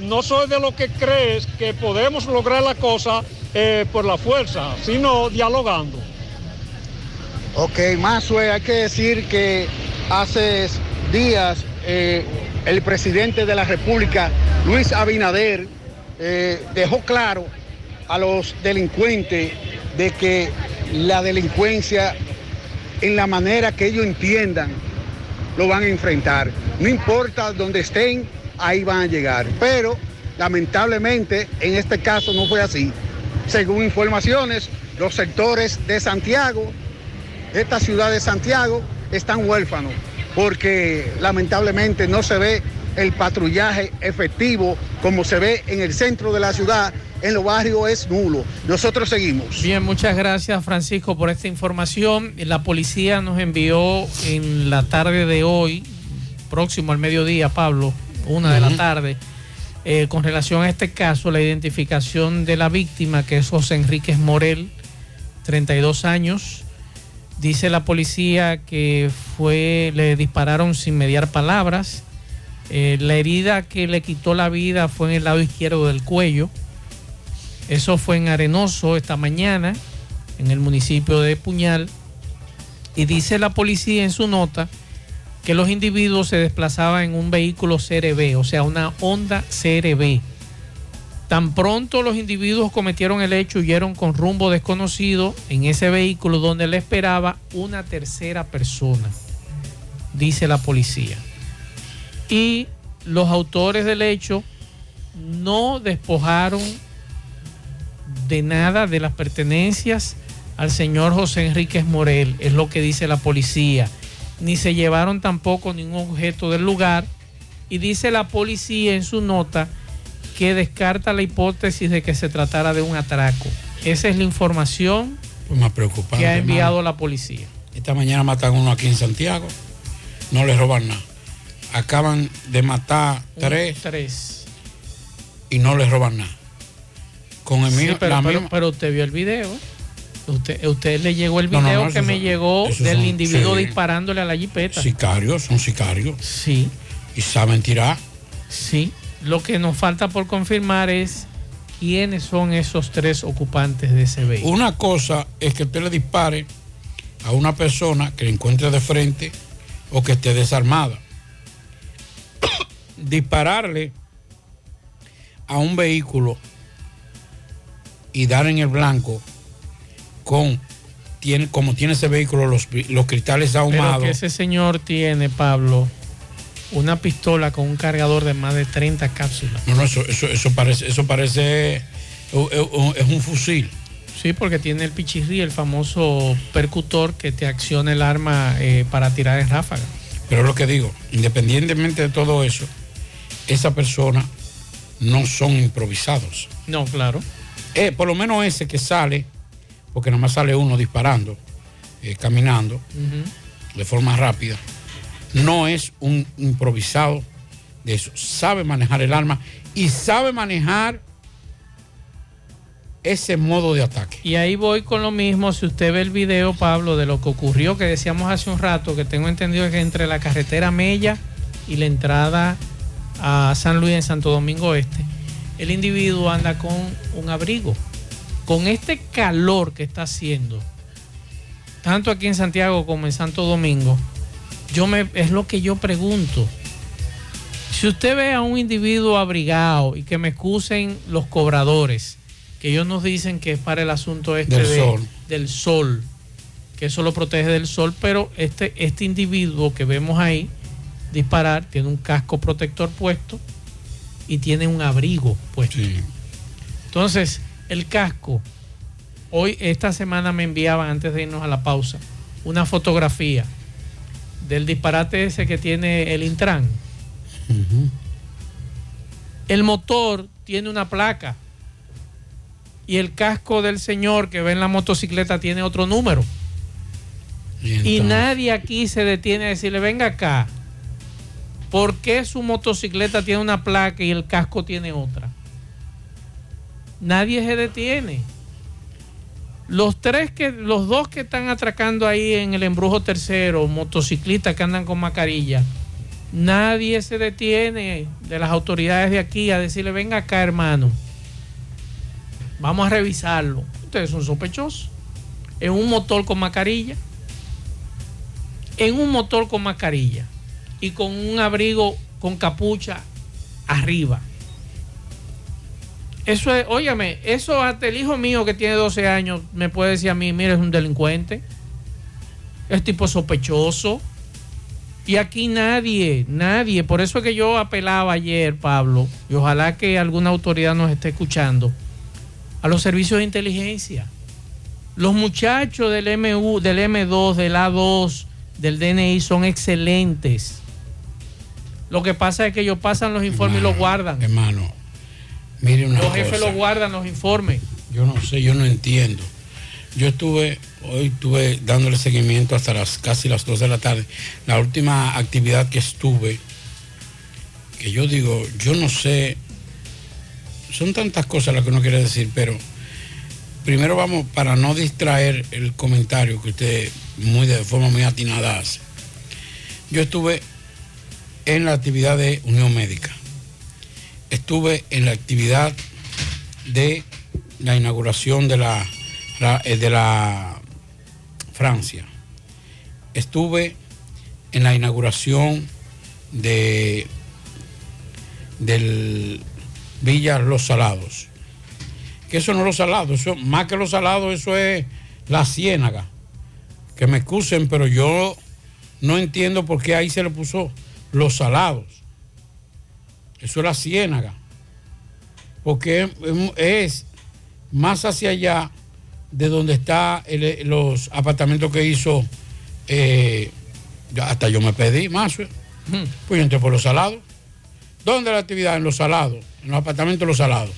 no soy de lo que crees que podemos lograr la cosa eh, por la fuerza, sino dialogando. Ok, Mazue, hay que decir que hace días eh, el presidente de la República, Luis Abinader, eh, dejó claro a los delincuentes de que la delincuencia, en la manera que ellos entiendan, lo van a enfrentar. No importa dónde estén, ahí van a llegar. Pero lamentablemente en este caso no fue así. Según informaciones, los sectores de Santiago, de esta ciudad de Santiago, están huérfanos porque lamentablemente no se ve el patrullaje efectivo como se ve en el centro de la ciudad, en los barrios es nulo. Nosotros seguimos. Bien, muchas gracias Francisco por esta información. La policía nos envió en la tarde de hoy, próximo al mediodía, Pablo, una de la tarde, eh, con relación a este caso, la identificación de la víctima, que es José Enríquez Morel, 32 años. Dice la policía que fue, le dispararon sin mediar palabras. Eh, la herida que le quitó la vida fue en el lado izquierdo del cuello. Eso fue en Arenoso esta mañana, en el municipio de Puñal. Y dice la policía en su nota que los individuos se desplazaban en un vehículo CRB, o sea, una Honda CRB. Tan pronto los individuos cometieron el hecho, huyeron con rumbo desconocido en ese vehículo donde le esperaba una tercera persona, dice la policía. Y los autores del hecho no despojaron de nada de las pertenencias al señor José Enríquez Morel, es lo que dice la policía. Ni se llevaron tampoco ningún objeto del lugar. Y dice la policía en su nota que descarta la hipótesis de que se tratara de un atraco. Esa es la información Pues más preocupante. que ha enviado la policía. Esta mañana matan uno aquí en Santiago. No le roban nada. Acaban de matar tres Tres. y no le roban nada. Con el Sí, mío, pero, pero- usted vio el video. Usted, usted le llegó el No, no, video no, que me son- llegó del son- individuo sí. disparándole a la jipeta. sicarios, son sicarios. Sí. Y saben tirar. Sí. Lo que nos falta por confirmar es quiénes son esos tres ocupantes de ese vehículo. Una cosa es que usted le dispare a una persona que le encuentre de frente o que esté desarmada. *coughs* Dispararle a un vehículo y dar en el blanco con tiene como tiene ese vehículo los, los cristales Pero ahumados. que ese señor tiene, Pablo, una pistola con un cargador de más de 30 cápsulas. No, no, eso, eso, eso parece, eso parece eh, eh, es un fusil. Sí, porque tiene el pichirri, el famoso percutor que te acciona el arma eh, para tirar en ráfaga. Pero es lo que digo, independientemente de todo eso, esa persona no son improvisados. No, claro. Eh, por lo menos ese que sale, porque nada más sale uno disparando, eh, caminando de forma rápida, no es un improvisado de eso. Sabe manejar el arma y sabe manejar ese modo de ataque. Y ahí voy con lo mismo, si usted ve el video, Pablo, de lo que ocurrió, que decíamos hace un rato, que tengo entendido que entre la carretera Mella y la entrada a San Luis en Santo Domingo Este, el individuo anda con un abrigo. Con este calor que está haciendo, tanto aquí en Santiago como en Santo Domingo, yo me, es lo que yo pregunto. Si usted ve a un individuo abrigado y que me excusen los cobradores, que ellos nos dicen que es para el asunto este Del de- sol. del sol, que eso lo protege del sol, pero este, este individuo que vemos ahí disparar tiene un casco protector puesto y tiene un abrigo puesto. Entonces, el casco, hoy, esta semana me enviaban antes de irnos a la pausa, una fotografía del disparate ese que tiene el Intran. El motor tiene una placa y el casco del señor que ve en la motocicleta tiene otro número. Y, nadie aquí se detiene a decirle, venga acá, ¿por qué su motocicleta tiene una placa y el casco tiene otra? Nadie se detiene. Los tres que, los dos que están atracando ahí en el embrujo tercero, motociclistas que andan con mascarilla, nadie se detiene de las autoridades de aquí a decirle, venga acá, hermano. Vamos a revisarlo. Ustedes son sospechosos. En un motor con mascarilla. En un motor con mascarilla. Y con un abrigo con capucha arriba. Eso es, óyame, eso hasta el hijo mío que tiene 12 años me puede decir a mí, mira, es un delincuente. Es tipo sospechoso. Y aquí nadie, nadie. Por eso es que yo apelaba ayer, Pablo, y ojalá que alguna autoridad nos esté escuchando, a los servicios de inteligencia. Los muchachos del MU, del M2, del A2, del DNI son excelentes. Lo que pasa es que ellos pasan los informes y los guardan. Hermano, Los jefes los guardan los informes. Yo no sé, yo no entiendo. Yo estuve, hoy estuve dándole seguimiento hasta las casi las 2 de la tarde. La última actividad que estuve, que yo digo, yo no sé, son tantas cosas las que uno quiere decir, pero primero vamos, para no distraer el comentario que usted muy de forma muy atinada hace. Yo estuve en la actividad de Unión Médica. Estuve en la actividad de la inauguración de la, eh, de la Francia. Estuve en la inauguración de del Villa Los Salados. Que eso no es Los Salados, eso, más que Los Salados, eso es la Ciénaga. Que me excusen, pero yo no entiendo por qué ahí se le puso Los Salados. Eso es la Ciénaga. Porque es- más hacia allá de donde está el- los apartamentos que hizo, eh, hasta yo me pedí más, eh. pues yo entré por los salados. ¿Dónde la actividad? En los salados, en los apartamentos de los salados.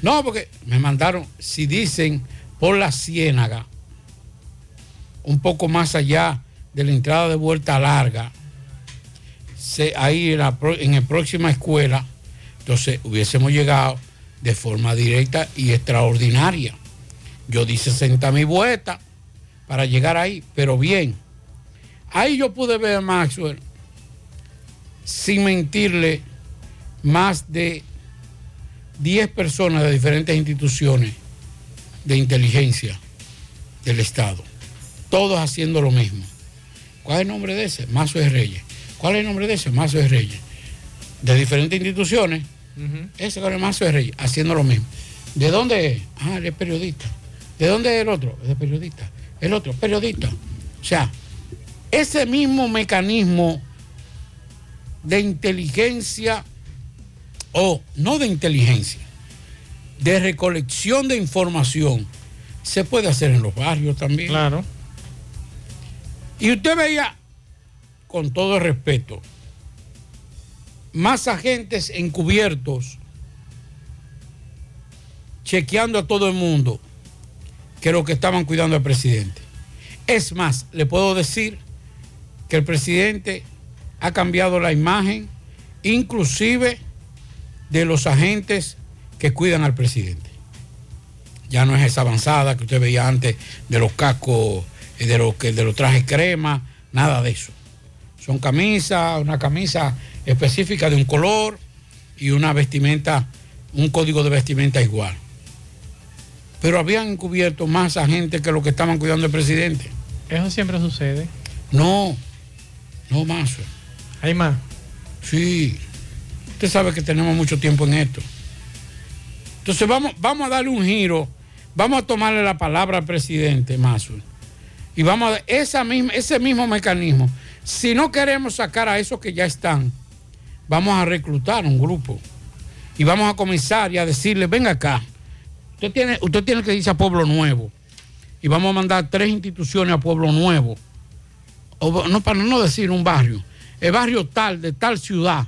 No, porque me mandaron, si dicen por la ciénaga, un poco más allá de la entrada de vuelta larga, se- ahí en la, en la próxima escuela, entonces hubiésemos llegado de forma directa y extraordinaria. Yo di 60 mi vuelta para llegar ahí, pero bien. Ahí yo pude ver a Maxwell, sin mentirle, más de 10 personas de diferentes instituciones de inteligencia del Estado, todos haciendo lo mismo. ¿Cuál es el nombre de ese? De Reyes. ¿Cuál es el nombre de ese? Mazo de Reyes. De diferentes instituciones, ese con el Mazo de Reyes, haciendo lo mismo. ¿De dónde es? Ah, él es periodista. ¿De dónde es el otro? Es periodista. El otro, periodista. O sea, ese mismo mecanismo de inteligencia, o no de inteligencia, de recolección de información, se puede hacer en los barrios también. Claro. Y usted veía, con todo respeto, más agentes encubiertos chequeando a todo el mundo que los que estaban cuidando al presidente. Es más, le puedo decir que el presidente ha cambiado la imagen, inclusive de los agentes que cuidan al presidente. Ya no es esa avanzada que usted veía antes de los cascos, eh, de los, de los trajes crema, nada de eso. Son camisas, una camisa específica de un color y una vestimenta, un código de vestimenta igual. Pero habían encubierto más agentes que los que estaban cuidando al presidente. Eso siempre sucede. No, no más. ¿Hay más? Sí. Usted sabe que tenemos mucho tiempo en esto. Entonces vamos, vamos a darle un giro, vamos a tomarle la palabra al presidente Mazo. Y vamos a dar esa misma, ese mismo mecanismo. Si no queremos sacar a esos que ya están, vamos a reclutar un grupo. Y vamos a comenzar y a decirle, venga acá. Usted tiene, usted tiene que irse a Pueblo Nuevo. Y vamos a mandar tres instituciones a Pueblo Nuevo. No para no decir un barrio. El barrio tal, de tal ciudad,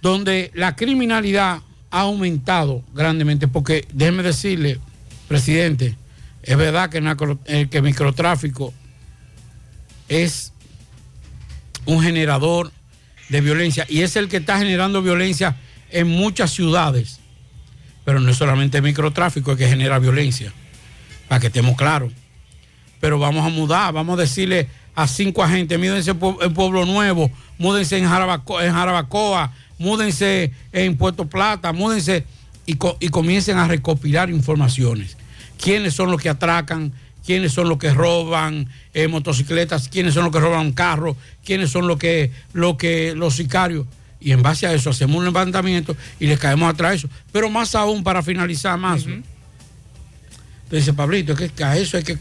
donde la criminalidad ha aumentado grandemente. Porque déjeme decirle, presidente, es verdad que, que el microtráfico es un generador de violencia y es el que está generando violencia en muchas ciudades. Pero no es solamente microtráfico el que genera violencia, para que estemos claros. Pero vamos a mudar, vamos a decirle a cinco agentes, múdense en Pue- en Pueblo Nuevo, múdense en, Jarabaco- en Jarabacoa, múdense en Puerto Plata, múdense y, y comiencen a recopilar informaciones. ¿Quiénes son los que atracan? ¿Quiénes son los que roban eh, motocicletas? ¿Quiénes son los que roban carros? ¿Quiénes son los que, los que, los sicarios? Y en base a eso hacemos un levantamiento y les caemos atrás de eso. Pero más aún, para finalizar más. Entonces, Pablito, es que a eso hay que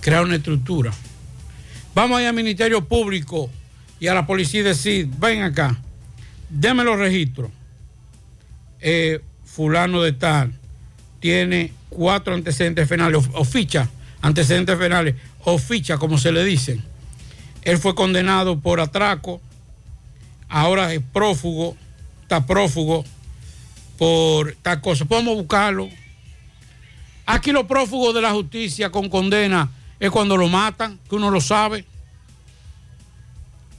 crear una estructura. Vamos allá al Ministerio Público y a la policía y decir, ven acá, déme los registros. Eh, fulano de tal tiene cuatro antecedentes penales o, o ficha, antecedentes penales o ficha, como se le dicen. Él fue condenado por atraco, ahora es prófugo, está prófugo por tal cosa. Podemos buscarlo. Aquí los prófugos de la justicia con condena es cuando lo matan, que uno lo sabe.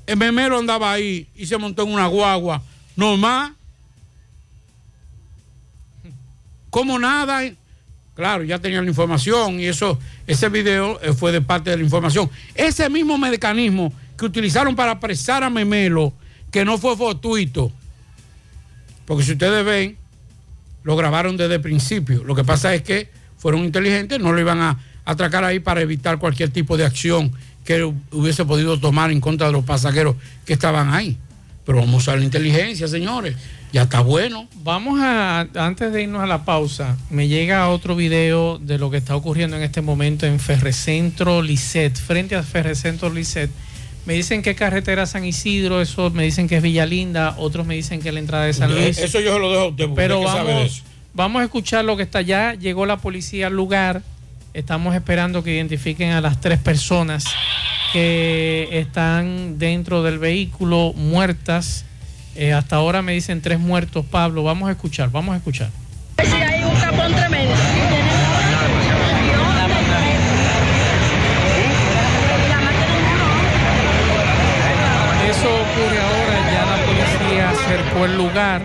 El memero andaba ahí y se montó en una guagua normal. Como nada. Claro, ya tenía la información y eso, ese video eh, fue de parte de la información. Ese mismo mecanismo que utilizaron para apresar a Memelo, que no fue fortuito, porque si ustedes ven, lo grabaron desde el principio. Lo que pasa es que fueron inteligentes, no lo iban a atracar ahí para evitar cualquier tipo de acción que hubiese podido tomar en contra de los pasajeros que estaban ahí. Pero vamos a la inteligencia, señores. Ya está bueno. Vamos a, antes de irnos a la pausa, me llega otro video de lo que está ocurriendo en este momento en Ferrecentro Lisset, frente a Ferrecentro Lisset. Me dicen que es carretera San Isidro, eso me dicen que es Villalinda, otros me dicen que es la entrada de San Luis. Eso yo se lo dejo a usted, porque Pero sabe de vamos, eso. vamos a escuchar lo que está allá. Llegó la policía al lugar. Estamos esperando que identifiquen a las tres personas que están dentro del vehículo muertas. Eh, hasta ahora me dicen tres muertos, Pablo. Vamos a escuchar, vamos a escuchar. Eso ocurre ahora, ya la policía acercó el lugar.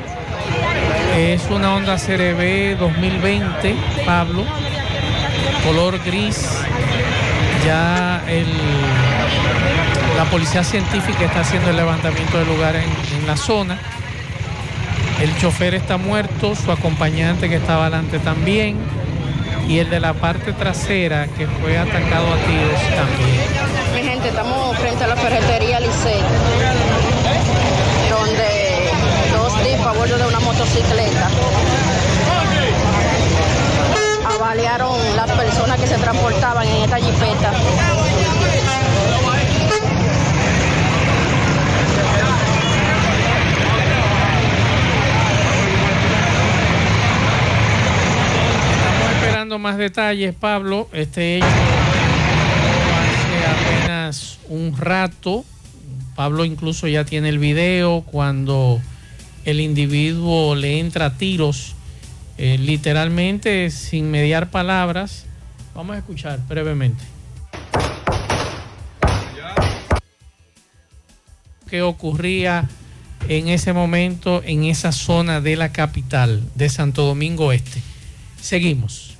Es una Honda CRB 2020, Pablo, color gris. Ya el, la policía científica está haciendo el levantamiento del lugar en, la zona. El chofer está muerto, su acompañante que estaba adelante también. Y el de la parte trasera que fue atacado a tiros también. Mi gente, estamos frente a la ferretería Licet, donde dos tipos a bordo de una motocicleta avaliaron las personas que se transportaban en esta jipeta. Más detalles, Pablo. Este hecho hace apenas un rato. Pablo incluso ya tiene el video cuando el individuo le entra a tiros, eh, literalmente sin mediar palabras. Vamos a escuchar brevemente. ¿Qué ocurría en ese momento en esa zona de la capital de Santo Domingo Este? Seguimos.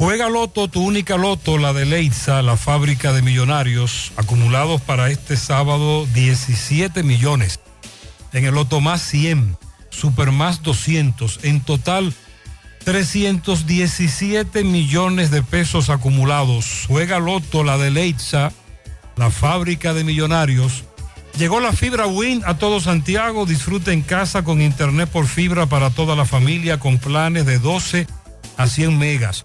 Juega Loto, tu única Loto, la de Leitza, la fábrica de millonarios, acumulados para este sábado 17 millones. En el Loto más 100, Super más 200, en total 317 millones de pesos acumulados. Juega Loto, la de Leitza, la fábrica de millonarios. Llegó la fibra Win a todo Santiago. Disfruta en casa con internet por fibra para toda la familia con planes de 12 a 100 megas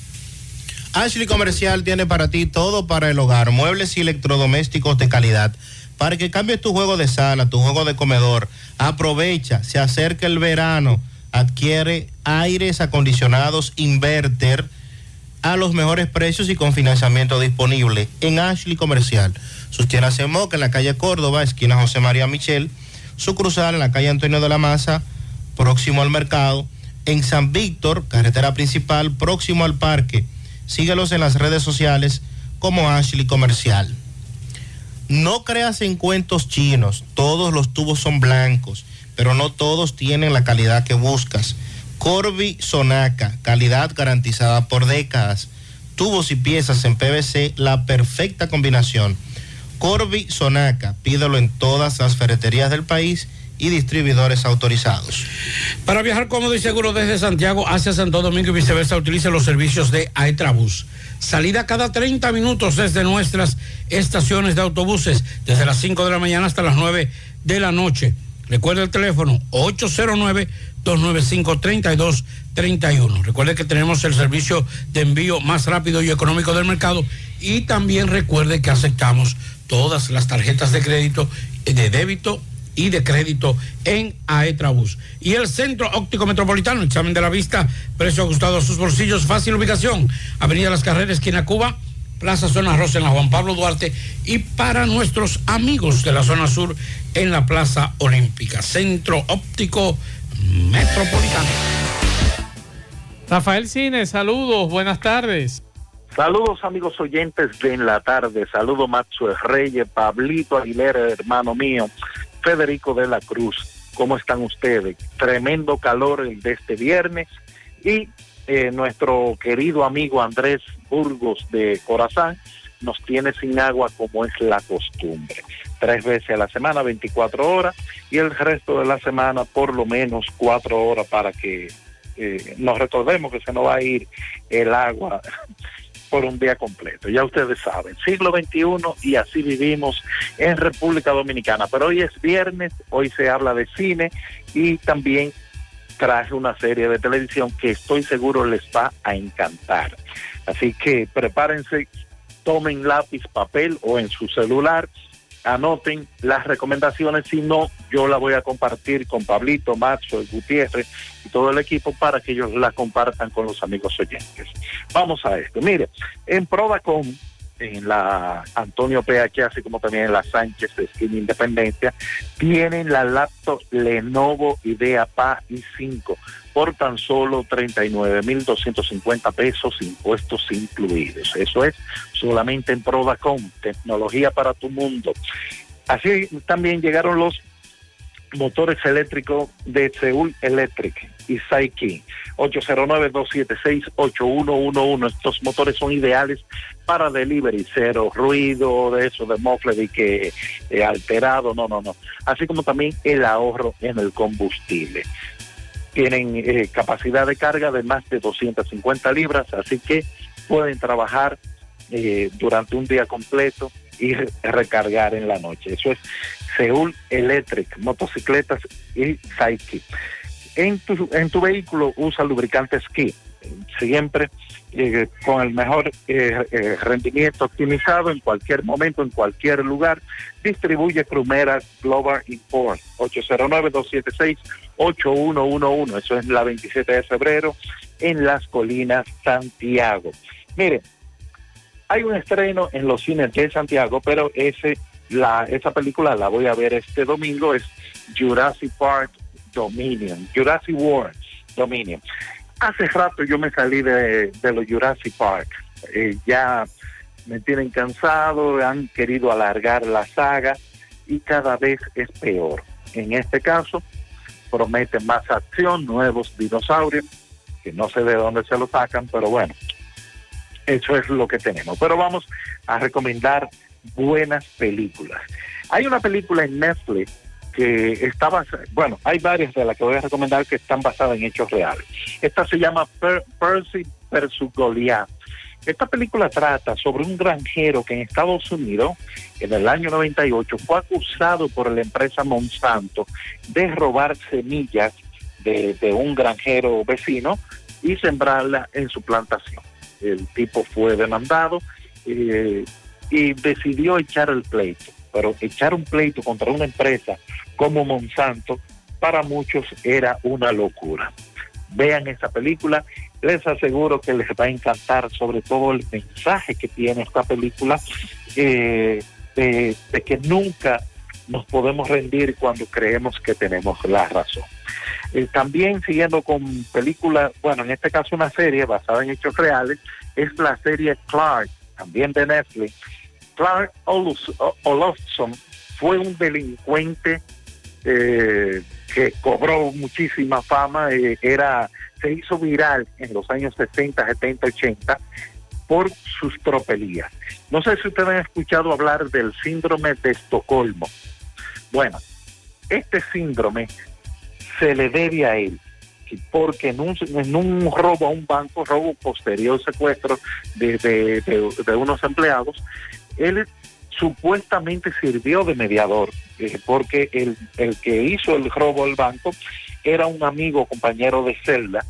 Ashley Comercial tiene para ti todo para el hogar, muebles y electrodomésticos de calidad. Para que cambies tu juego de sala, tu juego de comedor, aprovecha, se acerca el verano, adquiere aires acondicionados inverter a los mejores precios y con financiamiento disponible en Ashley Comercial. Sus tiendas en Moca, en la calle Córdoba, esquina José María Michel, su cruzal en la calle Antonio de la Maza, próximo al mercado, en San Víctor, carretera principal, próximo al parque Síguelos en las redes sociales como Ashley Comercial. No creas en cuentos chinos, todos los tubos son blancos, pero no todos tienen la calidad que buscas. Corby Sonaca, calidad garantizada por décadas. Tubos y piezas en PVC, la perfecta combinación. Corby Sonaca, pídelo en todas las ferreterías del país y distribuidores autorizados. Para viajar cómodo y seguro desde Santiago hacia Santo Domingo y viceversa, utilice los servicios de Aetrabús. Salida cada 30 minutos desde nuestras estaciones de autobuses, desde las 5 de la mañana hasta las 9 de la noche. Recuerde el teléfono 809-295-3231. Recuerde que tenemos el servicio de envío más rápido y económico del mercado y también recuerde que aceptamos todas las tarjetas de crédito, de débito y de crédito en Aetrabús. Y el Centro Óptico Metropolitano, examen de la vista, precio ajustado a sus bolsillos, fácil ubicación, Avenida Las Carreras, esquina Cuba, Plaza Zona Rosa en la Juan Pablo Duarte y para nuestros amigos de la zona sur en la Plaza Olímpica, Centro Óptico Metropolitano. Rafael Cine, saludos, buenas tardes. Saludos amigos oyentes de en la tarde, saludo Maxwell Reyes, Pablito Aguilera, hermano mío, Federico de la Cruz. ¿Cómo están ustedes? Tremendo calor el de este viernes y eh, nuestro querido amigo Andrés Burgos de Corazán nos tiene sin agua como es la costumbre. Tres veces a la semana, 24 horas, y el resto de la semana por lo menos cuatro horas para que eh, nos recordemos que se nos va a ir el agua por un día completo. Ya ustedes saben, siglo XXI y así vivimos en República Dominicana. Pero hoy es viernes, hoy se habla de cine y también traje una serie de televisión que estoy seguro les va a encantar. Así que prepárense, tomen lápiz, papel o en su celular anoten las recomendaciones, si no, yo la voy a compartir con Pablito, Macho, Gutiérrez y todo el equipo para que ellos la compartan con los amigos oyentes. Vamos a esto. Mire, en Prodacom en la Antonio PH, así como también en la Sánchez Esquina Independencia, tienen la laptop Lenovo IdeaPad i5 por tan solo 39.250 pesos, impuestos incluidos. Eso es solamente en Prodacom, tecnología para tu mundo. Así también llegaron los motores eléctricos de Seúl Electric y Saiki 809-276-8111. Estos motores son ideales para delivery, cero ruido de eso, de mofle de que eh, alterado, no, no, no. Así como también el ahorro en el combustible. Tienen eh, capacidad de carga de más de 250 libras, así que pueden trabajar eh, durante un día completo y re- recargar en la noche. Eso es Seúl Electric, motocicletas y Saiki. En tu, en tu vehículo usa lubricante ski, siempre eh, con el mejor eh, eh, rendimiento optimizado en cualquier momento, en cualquier lugar. Distribuye Crumera Global Import 809-276-8111. Eso es la 27 de febrero en Las Colinas, Santiago. Miren, hay un estreno en los cines de Santiago, pero ese la esa película la voy a ver este domingo es Jurassic Park Dominion, Jurassic World Dominion. Hace rato yo me salí de, los Jurassic Park. Eh, ya me tienen cansado, han querido alargar la saga y cada vez es peor. En este caso, prometen más acción, nuevos dinosaurios, que no sé de dónde se lo sacan, pero bueno, eso es lo que tenemos. Pero vamos a recomendar buenas películas. Hay una película en Netflix que está bueno, hay varias de las que voy a recomendar que están basadas en hechos reales. Esta se llama Per- Percy versus Goliath. Esta película trata sobre un granjero que en Estados Unidos, en el año 98, fue acusado por la empresa Monsanto de robar semillas de, de un granjero vecino y sembrarla en su plantación. El tipo fue demandado eh, y decidió echar el pleito. Pero echar un pleito contra una empresa como Monsanto, para muchos era una locura. Vean esa película, les aseguro que les va a encantar, sobre todo el mensaje que tiene esta película, eh, de, que nunca nos podemos rendir cuando creemos que tenemos la razón. Eh, también siguiendo con películas, bueno, en este caso una serie basada en hechos reales, es la serie Clark, también de Netflix. Clark Olofsson fue un delincuente eh, que cobró muchísima fama, eh, era, se hizo viral en los años 60, 70, 80 por sus tropelías. No sé si ustedes han escuchado hablar del síndrome de Estocolmo. Bueno, este síndrome se le debe a él, que porque en un, un robo a un banco, robo posterior, secuestro de unos empleados, él supuestamente sirvió de mediador, eh, porque el, el que hizo el robo al banco era un amigo, compañero de celda,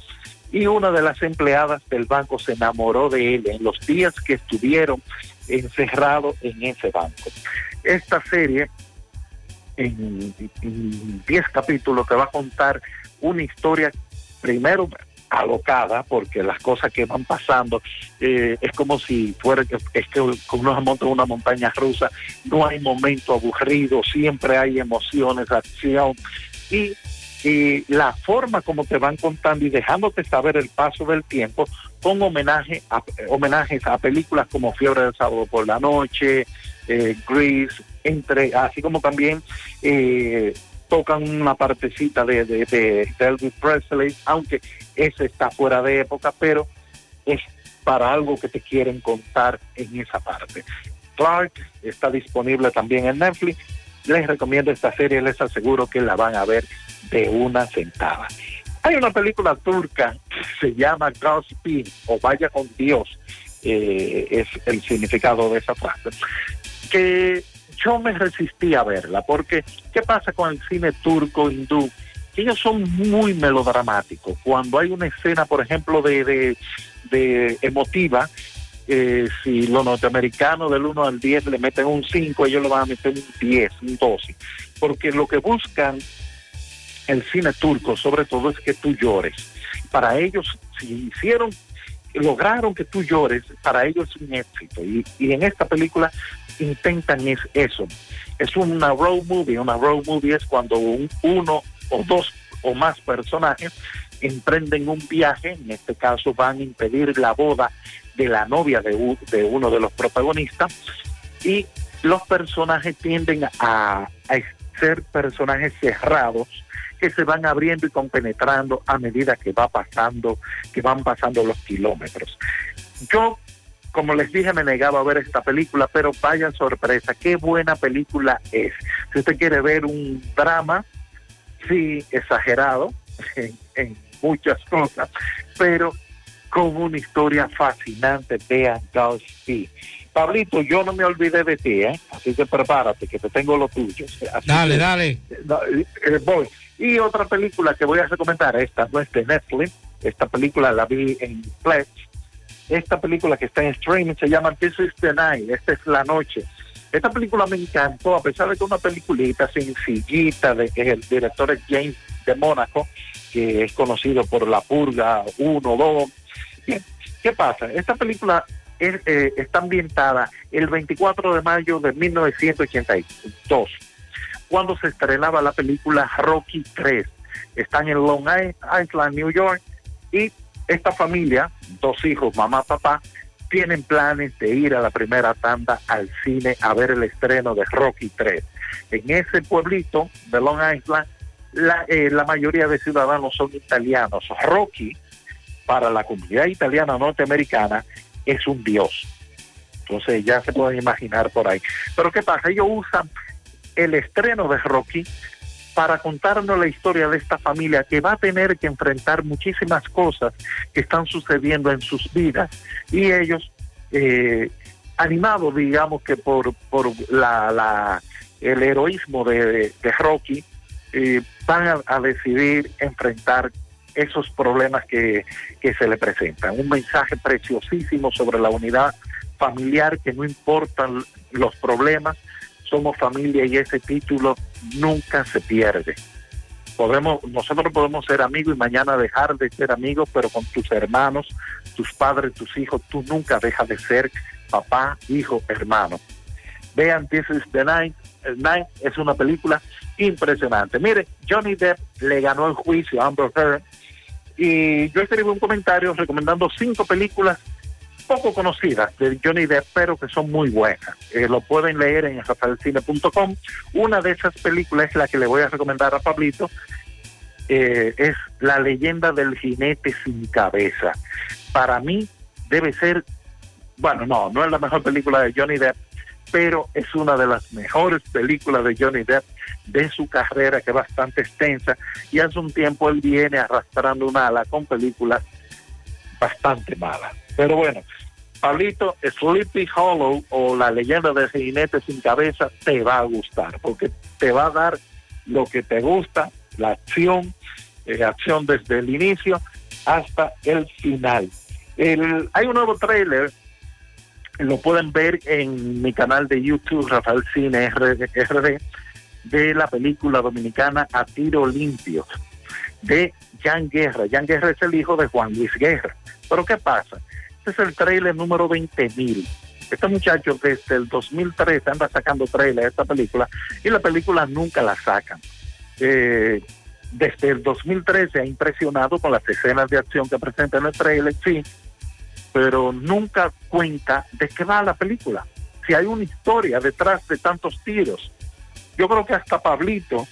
y una de las empleadas del banco se enamoró de él en los días que estuvieron encerrados en ese banco. Esta serie en en 10 capítulos te va a contar una historia primero alocada porque las cosas que van pasando eh, es como si fuera es que uno monta una montaña rusa no hay momento aburrido siempre hay emociones acción. Y, y la forma como te van contando y dejándote saber el paso del tiempo con homenaje a, homenajes a películas como Fiebre del Sábado por la Noche, eh, Grease, entre, así como también eh, tocan una partecita de, de, Elvis Presley, aunque ese está fuera de época, pero es para algo que te quieren contar en esa parte. Clark está disponible también en Netflix. Les recomiendo esta serie, les aseguro que la van a ver de una sentada. Hay una película turca que se llama Godspeed o Vaya con Dios, eh, es el significado de esa frase, que yo me resistí a verla, porque ¿qué pasa con el cine turco hindú? Ellos son muy melodramáticos. Cuando hay una escena, por ejemplo, de, de, de emotiva, eh, si los norteamericanos del 1 al 10 le meten un 5, ellos le van a meter un 10, un 12. Porque lo que buscan el cine turco, sobre todo, es que tú llores. Para ellos, si hicieron lograron que tú llores, para ellos es un éxito. Y, y en esta película intentan es eso. Es una road movie. Una road movie es cuando un- uno o dos o más personajes emprenden un viaje, en este caso van a impedir la boda de la novia de, u- de uno de los protagonistas y los personajes tienden a, a ser personajes cerrados que se van abriendo y compenetrando a medida que va pasando, que van pasando los kilómetros. Yo, como les dije, me negaba a ver esta película, pero vaya sorpresa, qué buena película es. Si usted quiere ver un drama, sí, exagerado *laughs* en, en muchas cosas, pero con una historia fascinante, vean Godspeed. Pablito, yo no me olvidé de ti, ¿eh? Así que prepárate, que te tengo lo tuyo. Así Dale, que- dale. eh, eh, voy. Y otra película que voy a recomendar, esta no es de Netflix, esta película la vi en Plex. Esta película que está en streaming se llama This is the Night, esta es la noche. Esta película me encantó, a pesar de que es una peliculita sencillita, de que el director es James de Mónaco, que es conocido por La Purga 1, 2. Bien, ¿Qué pasa? Esta película es, eh, está ambientada el 24 de mayo de 1982 cuando se estrenaba la película Rocky 3. Están en Long Island, New York, y esta familia, dos hijos, mamá, papá, tienen planes de ir a la primera tanda al cine a ver el estreno de Rocky 3. En ese pueblito de Long Island, la, eh, la mayoría de ciudadanos son italianos. Rocky, para la comunidad italiana norteamericana, es un dios. Entonces ya se pueden imaginar por ahí. Pero ¿qué pasa? Ellos usan el estreno de Rocky para contarnos la historia de esta familia que va a tener que enfrentar muchísimas cosas que están sucediendo en sus vidas. Y ellos, eh, animados, digamos que por, por la, el heroísmo de, de Rocky, eh, van a, a decidir enfrentar esos problemas que, que se le presentan. Un mensaje preciosísimo sobre la unidad familiar, que no importan los problemas, somos familia y ese título nunca se pierde. Podemos, nosotros podemos ser amigos y mañana dejar de ser amigos, pero con tus hermanos, tus padres, tus hijos, tú nunca dejas de ser papá, hijo, hermano. Vean This is the Night. Night es una película impresionante. Mire, Johnny Depp le ganó el juicio a Amber Heard y yo escribí un comentario recomendando cinco películas poco conocidas de Johnny Depp, pero que son muy buenas. Eh, lo pueden leer en rafaelcine.com. Una de esas películas es la que le voy a recomendar a Pablito. eh, es La leyenda del jinete sin cabeza. Para mí debe ser, bueno, no, no es la mejor película de Johnny Depp, pero es una de las mejores películas de Johnny Depp de su carrera, que es bastante extensa, y hace un tiempo él viene arrastrando una ala con películas bastante malas. Pero bueno, Pablito, Sleepy Hollow o La leyenda del jinete sin cabeza te va a gustar, porque te va a dar lo que te gusta, la acción, eh, acción desde el inicio hasta el final. El, hay un nuevo trailer lo pueden ver en mi canal de YouTube, Rafael Cine RD, de la película dominicana A Tiro Limpio, de Jan Guerra. Jan Guerra es el hijo de Juan Luis Guerra. Pero ¿qué pasa? Este es el trailer número 20.000. Este muchacho desde el 2013 anda sacando trailer de esta película y la película nunca la sacan. Eh, desde el 2013 ha impresionado con las escenas de acción que presenta en el trailer, sí, pero nunca cuenta de qué va la película. Si hay una historia detrás de tantos tiros. Yo creo que hasta Pablito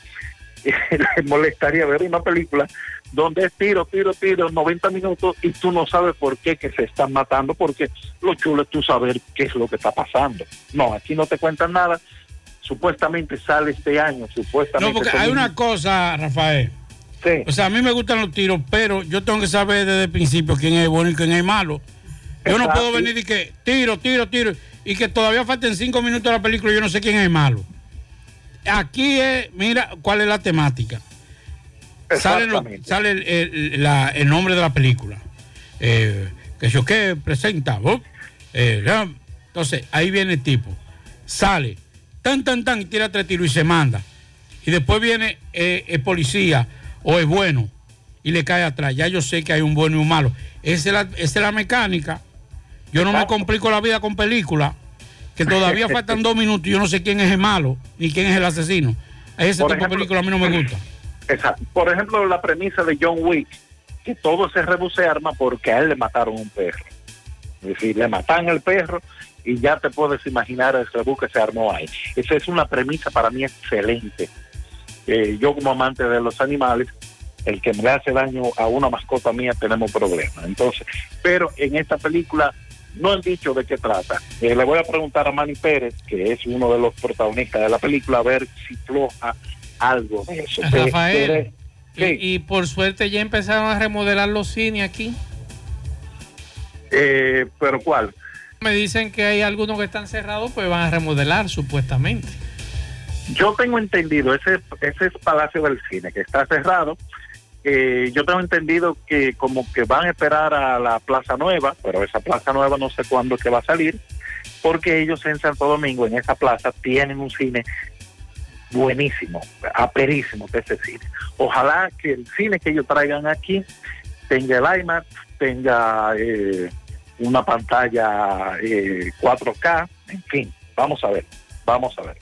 eh, *laughs* le molestaría ver una película donde es tiro, tiro, tiro, 90 minutos y tú no sabes por qué que se están matando, porque lo chulo es tú saber qué es lo que está pasando. No, aquí no te cuentan nada. Supuestamente sale este año, supuestamente. No, porque hay una cosa, Rafael. O sea, a mí me gustan los tiros, pero yo tengo que saber desde el principio quién es bueno y quién es malo. Yo no puedo venir y que tiro, tiro, tiro, y que todavía falten cinco minutos de la película y yo no sé quién es malo. Aquí es, mira, cuál es la temática. Sale, lo- sale el, el- la- el nombre de la película. Eh, que yo qué presenta. Eh, entonces, ahí viene el tipo. Sale, tan, tan, tan, y tira tres tiros y se manda. Y después viene eh, el policía o es bueno y le cae atrás. Ya yo sé que hay un bueno y un malo. Esa es la, esa es la mecánica. Yo no me complico la vida con películas, que todavía *laughs* faltan dos minutos y yo no sé quién es el malo ni quién es el asesino. Ese Por tipo de película a mí no me gusta. Exacto. Por ejemplo, la premisa de John Wick, que todo ese rebus se arma porque a él le mataron un perro. Es decir, le matan el perro y ya te puedes imaginar el rebus que se armó ahí. Esa es una premisa para mí excelente. Eh, yo como amante de los animales, el que me hace daño a una mascota mía tenemos problemas. Entonces, pero en esta película no han dicho de qué trata. Eh, le voy a preguntar a Manny Pérez, que es uno de los protagonistas de la película, a ver si floja algo de eso. *laughs* Rafael, de- y, y por suerte ya empezaron a remodelar los cines aquí. Eh, pero ¿cuál? Me dicen que hay algunos que están cerrados, pues van a remodelar supuestamente. Yo tengo entendido, ese, ese es Palacio del Cine, que está cerrado. Eh, yo tengo entendido que como que van a esperar a la Plaza Nueva, pero esa Plaza Nueva no sé cuándo que va a salir, porque ellos en Santo Domingo, en esa plaza, tienen un cine buenísimo, aperísimo de ese cine. Ojalá que el cine que ellos traigan aquí tenga el IMAX, tenga eh, una pantalla eh, 4K, en fin, vamos a ver, vamos a ver.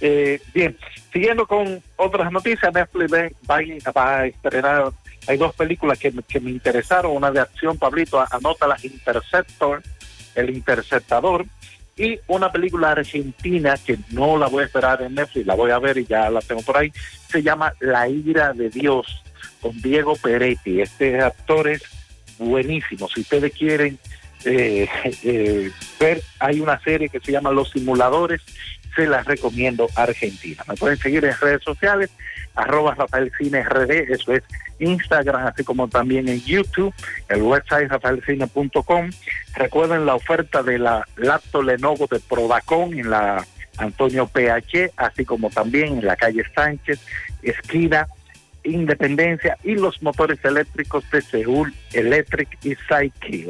Eh, bien, siguiendo con otras noticias, Netflix va, a estrenar, hay dos películas que, me- interesaron, una de acción, Pablito, a- anótala, Interceptor, El Interceptador, y una película argentina que no la voy a esperar en Netflix, la voy a ver y ya la tengo por ahí, se llama La ira de Dios, con Diego Peretti. Este actor es buenísimo. Si ustedes quieren eh, *laughs* eh, ver, hay una serie que se llama Los Simuladores, se las recomiendo Argentina. Me pueden seguir en redes sociales, arroba Rafael Cine RD, eso es Instagram, así como también en YouTube, el website rafaelcine.com. Recuerden la oferta de la laptop Lenovo de Prodacon en la Antonio PH, así como también en la calle Sánchez, esquina Independencia y los motores eléctricos de Seúl Electric y Psyche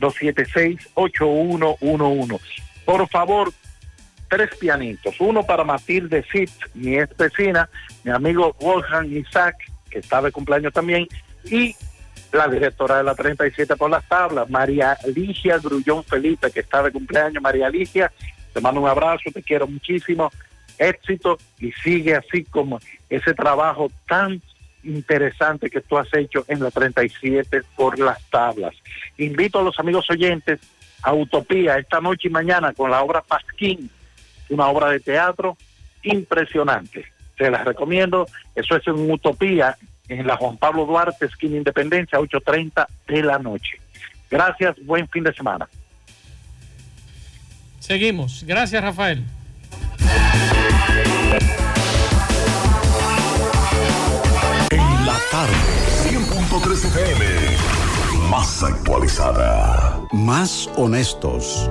809-276-8111. Por favor, tres pianitos, uno para Matilde Sitz, mi ex vecina, mi amigo Wolfgang Isaac, que está de cumpleaños también, y la directora de la 37 por las tablas, María Ligia Grullón Felipe, que está de cumpleaños. María Ligia, te mando un abrazo, te quiero muchísimo, éxito y sigue así como ese trabajo tan interesante que tú has hecho en la 37 por las tablas. Invito a los amigos oyentes a Utopía esta noche y mañana con la obra Pasquín, una obra de teatro impresionante. Se las recomiendo. Eso es en Utopía, en la Juan Pablo Duarte, esquina Independencia, 8.30 de la noche. Gracias, buen fin de semana. Seguimos. Gracias, Rafael. En la tarde, 100.3 FM, más actualizada. Más honestos.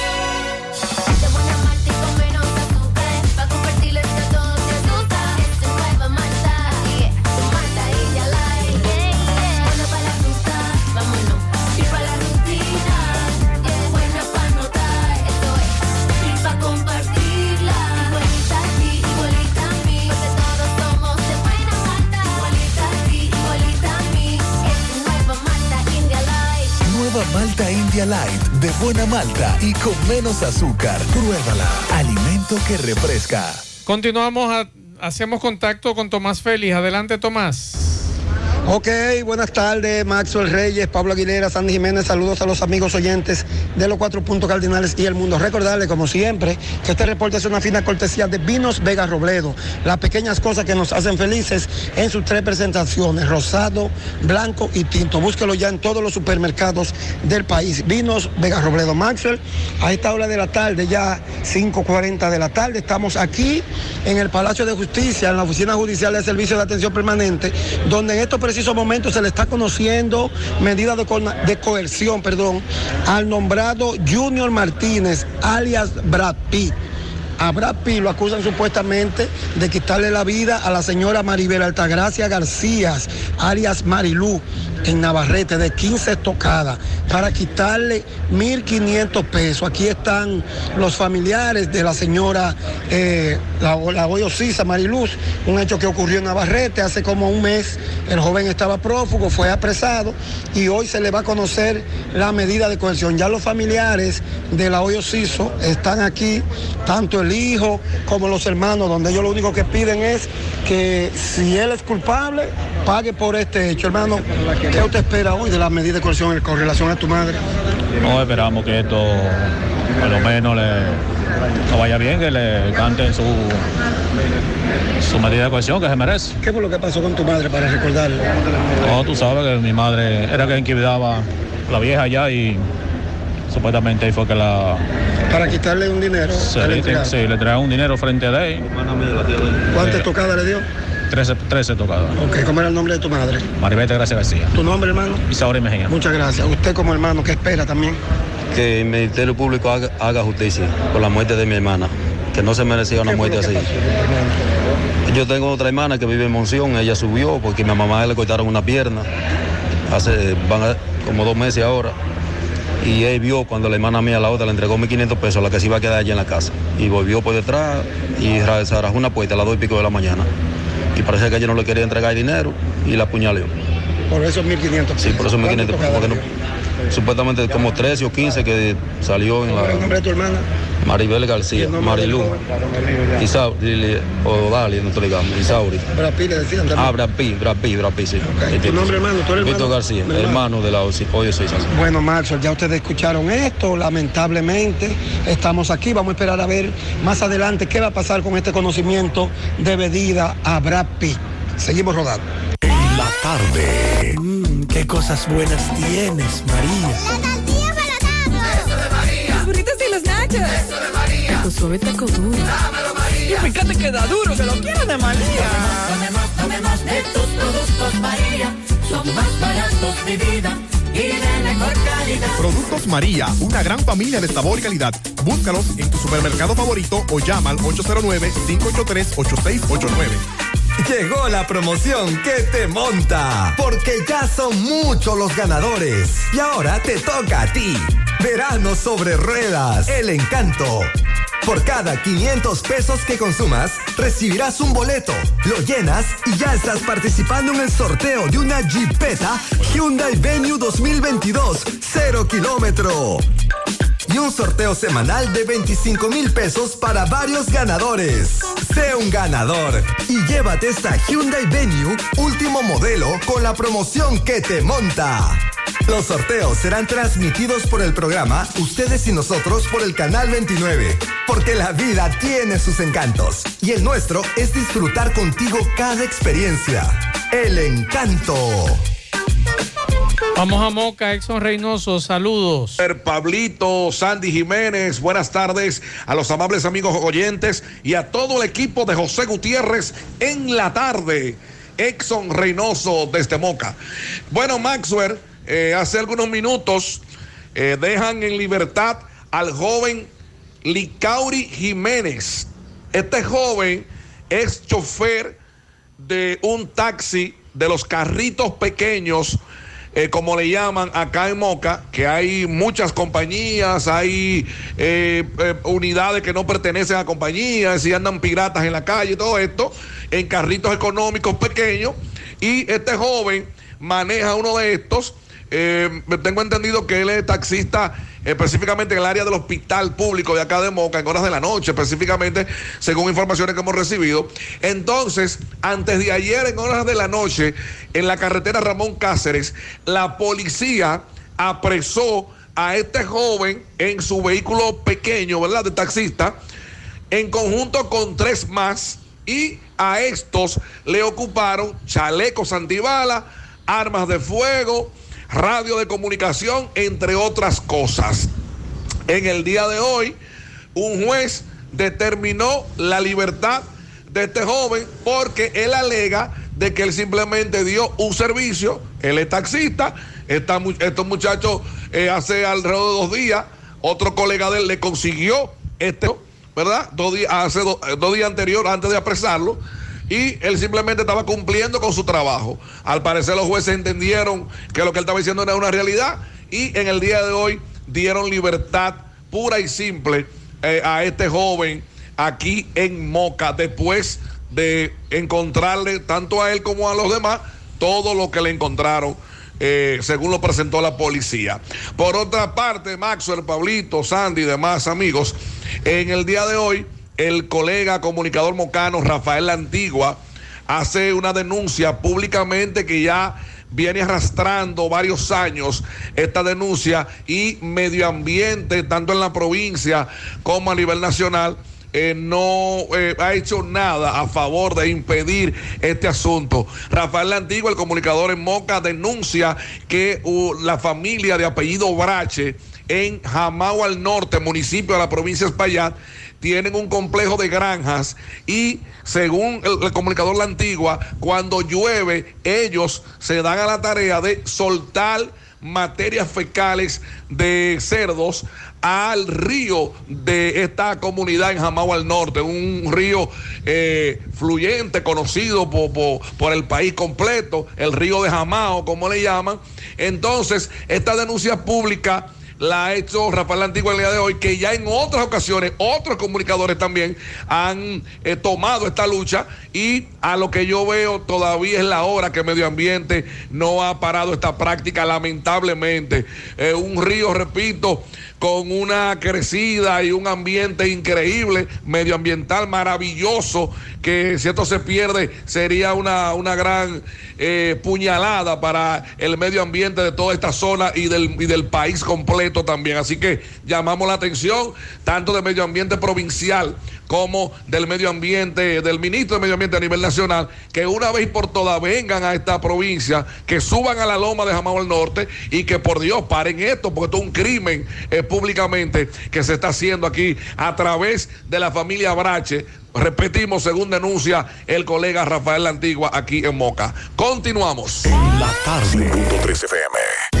De buena malta y con menos azúcar. Pruébala. Alimento que refresca. Continuamos, hacemos contacto con Tomás Félix. Adelante, Tomás. Ok, buenas tardes, Maxwell Reyes, Pablo Aguilera, Sandy Jiménez, saludos a los amigos oyentes de los cuatro puntos cardinales y el mundo. Recordarles, como siempre, que este reporte es una fina cortesía de Vinos Vega Robledo, las pequeñas cosas que nos hacen felices en sus tres presentaciones, rosado, blanco y tinto. Búsquelo ya en todos los supermercados del país. Vinos Vega Robledo, Maxwell, a esta hora de la tarde, ya 5.40 de la tarde, estamos aquí en el Palacio de Justicia, en la Oficina Judicial de Servicio de Atención Permanente, donde en estos precisos momentos se le está conociendo medida de coerción, perdón, al nombrado Junior Martínez, alias Brad Pitt. a Brad Pitt lo acusan supuestamente de quitarle la vida a la señora Maribel Altagracia García, alias Marilú, en Navarrete, de 15 tocadas, para quitarle 1.500 pesos. Aquí están los familiares de la señora, eh, la, la Goyo Sisa Mariluz, un hecho que ocurrió en Navarrete hace como un mes. El joven estaba prófugo, fue apresado y hoy se le va a conocer la medida de coerción. Ya los familiares de la Hoyo Ciso están aquí, tanto el hijo como los hermanos, donde ellos lo único que piden es que si él es culpable, pague por este hecho. Hermano, ¿qué usted espera hoy de la medida de coerción con relación a tu madre? No esperamos que esto, por lo menos, le, no vaya bien, que le canten su, su medida de cohesión que se merece. ¿Qué fue lo que pasó con tu madre para recordarlo? No, tú sabes que mi madre era quien cuidaba la vieja allá y supuestamente ahí fue que la... Para quitarle un dinero. Sí, le, sí, le traía un dinero frente a él. ¿Cuántas tocadas le dio? 13, 13 tocadas. Ok, ¿cómo era el nombre de tu madre? Maribete Gracia García. ¿Tu nombre, hermano? Isauri Mejía. Muchas gracias. Usted como hermano, ¿qué espera también? que el Ministerio Público haga, haga justicia por la muerte de mi hermana, que no se merecía una muerte así. Yo tengo otra hermana que vive en Monción, ella subió porque a mi mamá le cortaron una pierna, hace van a- como dos meses ahora, y él vio cuando la hermana mía, la otra, le entregó 1.500 pesos, la que se iba a quedar allá en la casa, y volvió por detrás y rajó una puerta a las dos y pico de la mañana, y parece que ella no le quería entregar dinero y la apuñaleó. Por esos 1.500 Sí, por eso 1.500 ¿Cuántas pesos, no- supuestamente como 13 o 15 que salió en ¿Cuál es el la... nombre de tu hermana? Maribel García, Marilú, Isauri, o Dali, no te digamos, Isauri. Brad Pitt le decían también. Ah, Brad Pitt, sí. ¿Tu nombre, hermano? ¿Tú eres Víctor hermano? García, hermano. hermano de la Hoyo Suiza. Bueno, Maxwell, ya ustedes escucharon esto, lamentablemente estamos aquí, vamos a esperar a ver más adelante qué va a pasar con este conocimiento de medida a Brad Pitt. Seguimos rodando. En la tarde. Mmm, qué cosas buenas tienes, María. Los burritos y los nachos. Eso de María. Taco suave, taco duro. Dámelo, María. Y fíjate que da duro, que lo quiero de María. Tomemos, tomemos de tus productos María. Son más baratos de vida y de mejor calidad. Productos María, una gran familia de sabor y calidad. Búscalos en tu supermercado favorito o llama al 809-583-8689. Llegó la promoción que te monta, porque ya son muchos los ganadores. Y ahora te toca a ti. Verano sobre ruedas, el encanto. Por cada 500 pesos que consumas, recibirás un boleto, lo llenas y ya estás participando en el sorteo de una Jeepeta Hyundai Venue 2022, 0 kilómetro. Y un sorteo semanal de 25 mil pesos para varios ganadores. Sé un ganador y llévate esta Hyundai Venue último modelo con la promoción que te monta. Los sorteos serán transmitidos por el programa Ustedes y Nosotros por el Canal 29. Porque la vida tiene sus encantos. Y el nuestro es disfrutar contigo cada experiencia. El encanto. Vamos a Moca, Exxon Reynoso, saludos. Pablito, Sandy Jiménez, buenas tardes a los amables amigos oyentes y a todo el equipo de José Gutiérrez en la tarde. Exxon Reynoso desde Moca. Bueno, Maxwell, eh, hace algunos minutos eh, dejan en libertad al joven Licauri Jiménez. Este joven es chofer de un taxi de los carritos pequeños, eh, como le llaman acá en Moca, que hay muchas compañías, hay unidades que no pertenecen a compañías y andan piratas en la calle y todo esto, en carritos económicos pequeños. Y este joven maneja uno de estos. Eh, tengo entendido que él es taxista específicamente en el área del hospital público de acá de Moca, en horas de la noche, específicamente, según informaciones que hemos recibido. Entonces, antes de ayer, en horas de la noche, en la carretera Ramón Cáceres, la policía apresó a este joven en su vehículo pequeño, ¿verdad? De taxista, en conjunto con tres más, y a estos le ocuparon chalecos antibala, armas de fuego, radio de comunicación, entre otras cosas. En el día de hoy, un juez determinó la libertad de este joven porque él alega de que él simplemente dio un servicio, él es taxista, estos muchachos eh, hace alrededor de dos días, otro colega de él le consiguió este ¿verdad? Dos días, hace eh, dos días anterior, antes de apresarlo, y él simplemente estaba cumpliendo con su trabajo. Al parecer los jueces entendieron que lo que él estaba diciendo era una realidad y en el día de hoy dieron libertad pura y simple eh, a este joven aquí en Moca después de encontrarle tanto a él como a los demás todo lo que le encontraron eh, según lo presentó la policía. Por otra parte, Maxwell, Pablito, Sandy y demás amigos, en el día de hoy, el colega comunicador mocano Rafael La Antigua hace una denuncia públicamente que ya viene arrastrando varios años esta denuncia y medio ambiente, tanto en la provincia como a nivel nacional, eh, no eh, ha hecho nada a favor de impedir este asunto. Rafael Antigua, el comunicador en Moca, denuncia que la familia de apellido Brache en Jamao al norte, municipio de la provincia de Espaillat, tienen un complejo de granjas y según el, comunicador La Antigua, cuando llueve, ellos se dan a la tarea de soltar materias fecales de cerdos al río de esta comunidad en Jamao al norte, un río eh, fluyente, conocido por, por- por el país completo, el río de Jamao, como le llaman. Entonces, esta denuncia pública la ha hecho Rafael Antigua el día de hoy, que ya en otras ocasiones otros comunicadores también han eh, tomado esta lucha y a lo que yo veo todavía es la hora que Medio Ambiente no ha parado esta práctica, lamentablemente. Eh, un río, repito, con una crecida y un ambiente increíble, medioambiental maravilloso, que si esto se pierde sería una, una gran eh, puñalada para el medio ambiente de toda esta zona y del, y del país completo también. Así que llamamos la atención tanto del medio ambiente provincial como del medio ambiente, del ministro de Medio Ambiente a nivel nacional, que una vez por todas vengan a esta provincia, que suban a la loma de Jamao al Norte y que por Dios paren esto, porque esto es un crimen eh, públicamente que se está haciendo aquí a través de la familia Brache. Repetimos, según denuncia el colega Rafael Antigua aquí en Moca. Continuamos. La tarde. Punto 3 FM.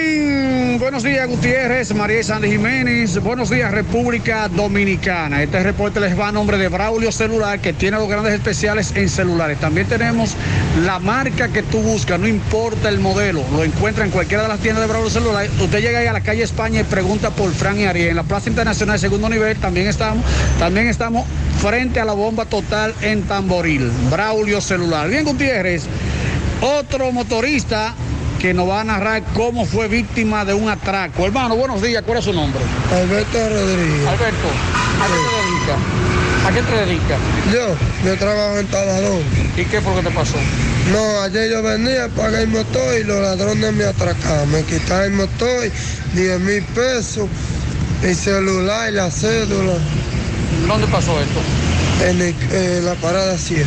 buenos días Gutiérrez, María Sandy Jiménez, buenos días República Dominicana. Este reporte les va a nombre de Braulio Celular que tiene los grandes especiales en celulares. También tenemos la marca que tú buscas, no importa el modelo, lo encuentra en cualquiera de las tiendas de Braulio Celular. Usted llega ahí a la calle España y pregunta por Fran y Ariel. En la Plaza Internacional de Segundo Nivel también estamos, también estamos frente a la bomba total en Tamboril. Braulio Celular. Bien Gutiérrez, otro motorista que nos va a narrar cómo fue víctima de un atraco. Hermano, buenos días, ¿cuál es su nombre? Alberto Rodríguez. Alberto, ¿a qué te dedicas? ¿A qué te dedicas? Yo, yo trabajo en taladón. ¿Y qué fue lo que te pasó? No, ayer yo venía, pagué el motor y los ladrones me atracaron. Me quitaron el motor, 10 mil pesos, el celular y la cédula. ¿Dónde pasó esto? En, el- en la parada 7.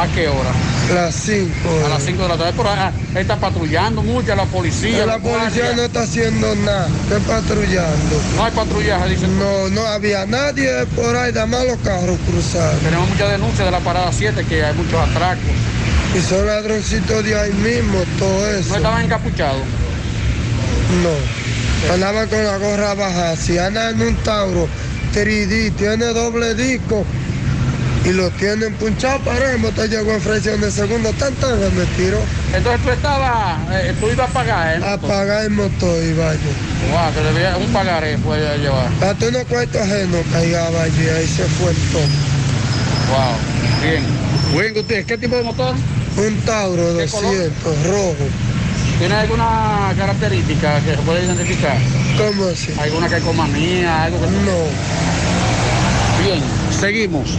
¿A qué hora? Las 5. A las 5 de la tarde. Ahí, ah, está patrullando mucho la policía. la policía no está haciendo nada, está patrullando. No hay patrullaje, dicen. No, no había nadie por ahí, nada más los carros cruzados. Tenemos muchas denuncias de la parada 7 que hay muchos atracos. Y son ladroncitos de ahí mismo, todo eso. ¿No estaban encapuchados? No. Andaba con la gorra baja. Si anda en un Tauro 3D, tiene doble disco y lo tienen punchado para el motor llegó en fracción de segundo, tan tan me tiró. Entonces tú estabas, eh, tú ibas a pagar, ¿eh? A pagar el motor y vaya. Wow, que debía, un pagaré puede llevar. Hasta unos cuartos ajenos caigaba allí, ahí se fue todo. Wow, bien. Bien, Gutiérrez, ¿qué tipo de motor? Un Tauro ¿Qué color? 200, rojo. ¿Tiene alguna característica que se puede identificar? ¿Cómo así? ¿Alguna que comanía, algo que No. Bien, seguimos.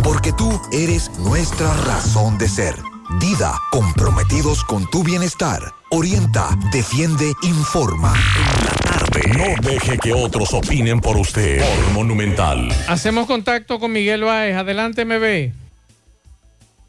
porque tú eres nuestra razón de ser. Dida, comprometidos con tu bienestar. Orienta, defiende, informa. No deje que otros opinen por usted. Monumental. Hacemos contacto con Miguel Báez. Adelante, MB.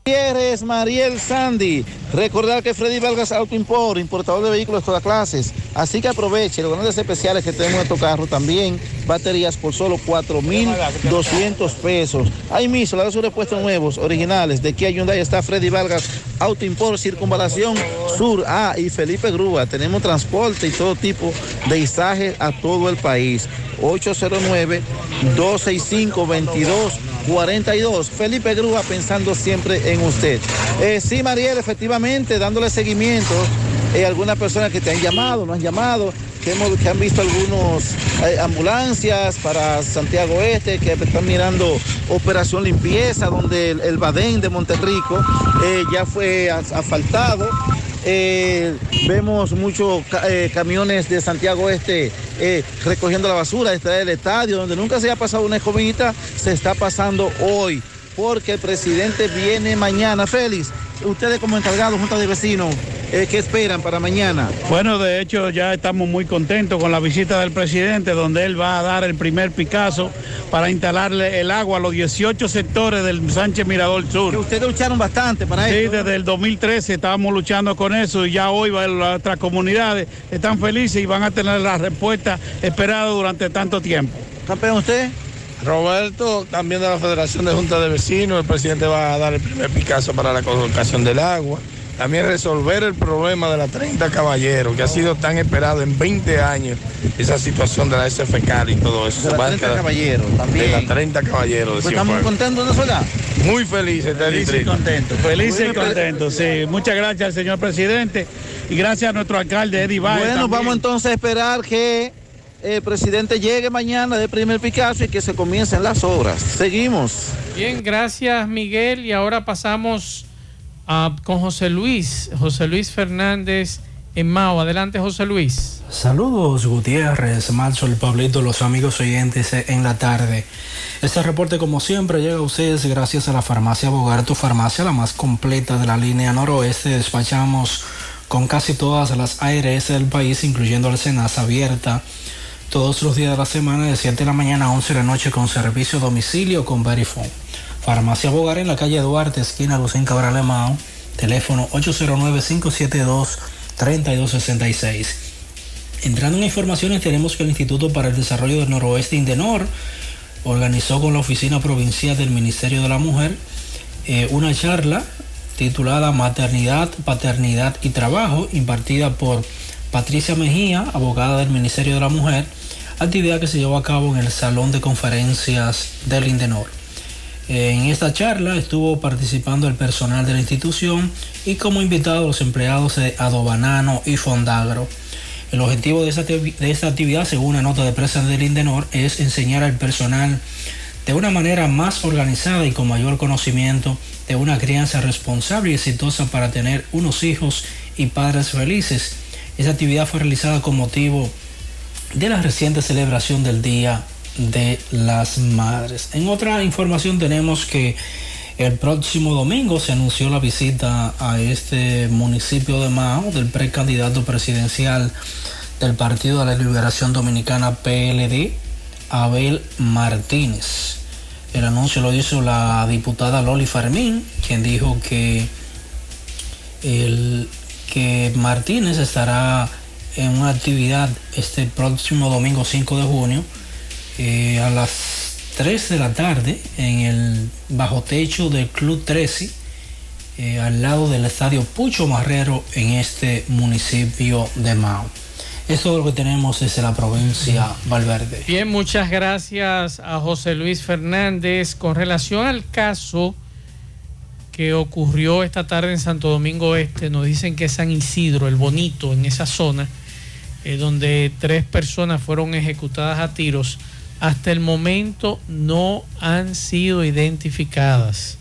Gutiérrez, Mariel Sandy. Recordar que Freddy Vargas Auto Import, importador de vehículos de todas clases. Así que aproveche los grandes especiales que tenemos en nuestro carro también. Baterías por solo 4,200 pesos. Ahí mismo, la de sus repuestos nuevos, originales. De Kia Hyundai está Freddy Vargas Auto Import, Circunvalación Sur. Ah, y Felipe Grúa. Tenemos transporte y todo tipo de izaje a todo el país. 809-265-2242. Felipe Grúa pensando siempre en usted. Eh, sí, Mariel, efectivamente, dándole seguimiento. eh, algunas personas que te han llamado, no han llamado, que, hemos, que han visto algunos eh, ambulancias para Santiago Este, que están mirando Operación Limpieza, donde el, Badén de Monterrico eh, ya fue as- asfaltado. Eh, vemos muchos eh, camiones de Santiago Este eh, recogiendo la basura detrás del estadio, donde nunca se ha pasado una escobita, se está pasando hoy, porque el presidente viene mañana. Félix, ustedes como encargados, junta de vecinos, eh, ¿qué esperan para mañana? Bueno, de hecho ya estamos muy contentos con la visita del presidente, donde él va a dar el primer Picasso para instalarle el agua a los 18 sectores del Sánchez Mirador Sur. ustedes lucharon bastante para sí, eso. desde el 2013 estábamos luchando con eso y ya hoy otras comunidades están felices y van a tener la respuesta esperada durante tanto tiempo. Campeón, ¿usted? Roberto, también de la Federación de Junta de Vecinos, el presidente va a dar el primer Picasso para la colocación del agua. También resolver el problema de la 30 Caballeros, que ha sido tan esperado en 20 años, esa situación de la SFK y todo eso. De la Va a 30 quedar- Caballeros, también. De la 30 Caballeros. de Pues estamos contentos, ¿no verdad? Muy felices de Felices y contentos. Felices y contentos, sí. Muchas gracias al señor presidente y gracias a nuestro alcalde Eddie Baez. Bueno, también. vamos entonces a esperar que el presidente llegue mañana del primer Picasso y que se comiencen las obras. Seguimos. Bien, gracias Miguel. Y ahora pasamos a- con José Luis, José Luis Fernández en Mao. Adelante, José Luis. Saludos Gutiérrez, Macho, el Pablito, los amigos oyentes en la tarde. Este reporte como siempre llega a ustedes gracias a la farmacia Bogar, tu farmacia la más completa de la línea noroeste. Despachamos con casi todas las ARS del país, incluyendo el Senasa abierta todos los días de la semana de 7 de la mañana a 11 de la noche con servicio a domicilio con Verifone. Farmacia Bogar en la calle Duarte, esquina Lucín Cabral Mao, teléfono 809-572-3266. Entrando en informaciones, tenemos que el Instituto para el Desarrollo del Noroeste Indenor organizó con la Oficina Provincial del Ministerio de la Mujer eh, una charla titulada Maternidad, Paternidad y Trabajo, impartida por Patricia Mejía, abogada del Ministerio de la Mujer, actividad que se llevó a cabo en el Salón de Conferencias del Indenor. En esta charla estuvo participando el personal de la institución y como invitados los empleados de Adobanano y Fondagro. El objetivo de esta, de esta actividad, según una nota de prensa del Indenor, es enseñar al personal de una manera más organizada y con mayor conocimiento de una crianza responsable y exitosa para tener unos hijos y padres felices. Esta actividad fue realizada con motivo de la reciente celebración del Día de las Madres. En otra información tenemos que El próximo domingo se anunció la visita a este municipio de Mao del precandidato presidencial del Partido de la Liberación Dominicana PLD, Abel Martínez. El anuncio lo hizo la diputada Loli Fermín, quien dijo que, el, que Martínez estará en una actividad este próximo domingo 5 de junio eh, a las 3 de la tarde en el bajo techo del Club 13, eh, al lado del estadio Pucho Marrero en este municipio de Mao. Esto es lo que tenemos desde la provincia Valverde. Bien, muchas gracias a José Luis Fernández. Con relación al caso que ocurrió esta tarde en Santo Domingo Este, nos dicen que es San Isidro, el bonito, en esa zona, eh, donde tres personas fueron ejecutadas a tiros. Hasta el momento no han sido identificadas.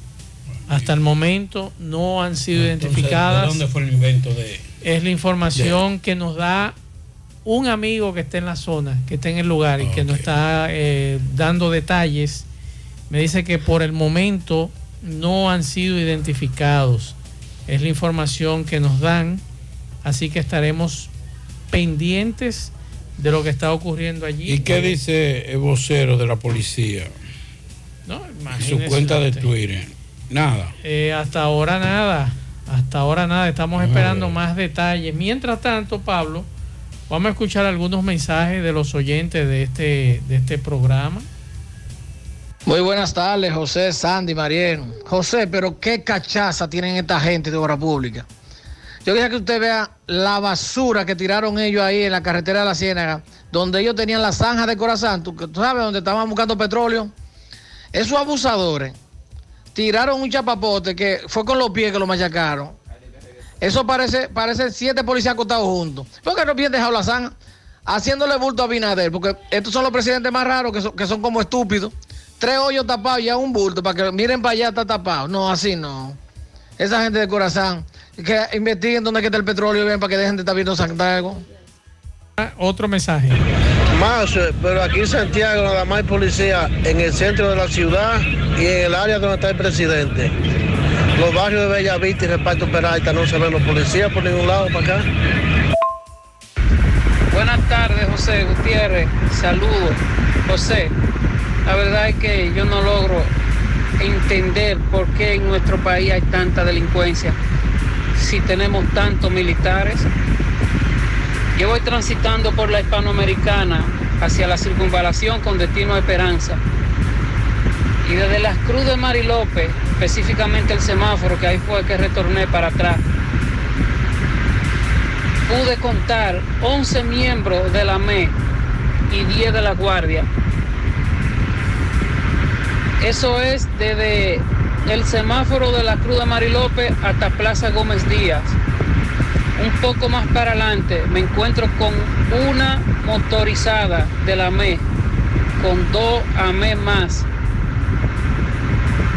Hasta el momento no han sido identificadas. ¿De dónde fue el invento de...? Es la información que nos da un amigo que está en la zona, que está en el lugar y que nos está eh, dando detalles. Me dice que por el momento no han sido identificados. Es la información que nos dan. Así que estaremos pendientes de lo que está ocurriendo allí. ¿Y qué dice el vocero de la policía? No, En su cuenta de. Twitter. Nada. Eh, hasta ahora nada. Hasta ahora nada. Estamos esperando más detalles. Mientras tanto, Pablo, vamos a escuchar algunos mensajes de los oyentes de este, de este programa. Muy buenas tardes, José, Sandy, Mariano. José, pero qué cachaza tienen esta gente de obra pública. Yo quería que usted vea la basura que tiraron ellos ahí en la carretera de la Ciénaga, donde ellos tenían la zanja de Corazán, tú, tú sabes, donde estaban buscando petróleo. Esos abusadores tiraron un chapapote que fue con los pies que lo machacaron. Eso parece, parece siete policías acostados juntos. ¿Por qué no bien dejado la zanja? Haciéndole bulto a Binader, porque estos son los presidentes más raros que son, que son como estúpidos. Tres hoyos tapados y ya un bulto para que miren para allá está tapado. No, así no. Esa gente de corazón, que investiguen dónde está el petróleo y ven para que dejen de estar viendo Santiago. Otro mensaje. Más, pero aquí en Santiago nada más hay policía en el centro de la ciudad y en el área donde está el presidente. Los barrios de Bellavista y Reparto Peralta no se ven los policías por ningún lado para acá. Buenas tardes, José Gutiérrez. Saludos. José, la verdad es que yo no logro entender por qué en nuestro país hay tanta delincuencia si tenemos tantos militares. Yo voy transitando por la hispanoamericana hacia la circunvalación con destino a Esperanza. Y desde las Cruz de Marilope, específicamente el semáforo, que ahí fue que retorné para atrás, pude contar 11 miembros de la ME y 10 de la Guardia. Eso es desde el semáforo de la Cruz de Marilope hasta Plaza Gómez Díaz. Un poco más para adelante me encuentro con una motorizada de la ME, con dos AME más.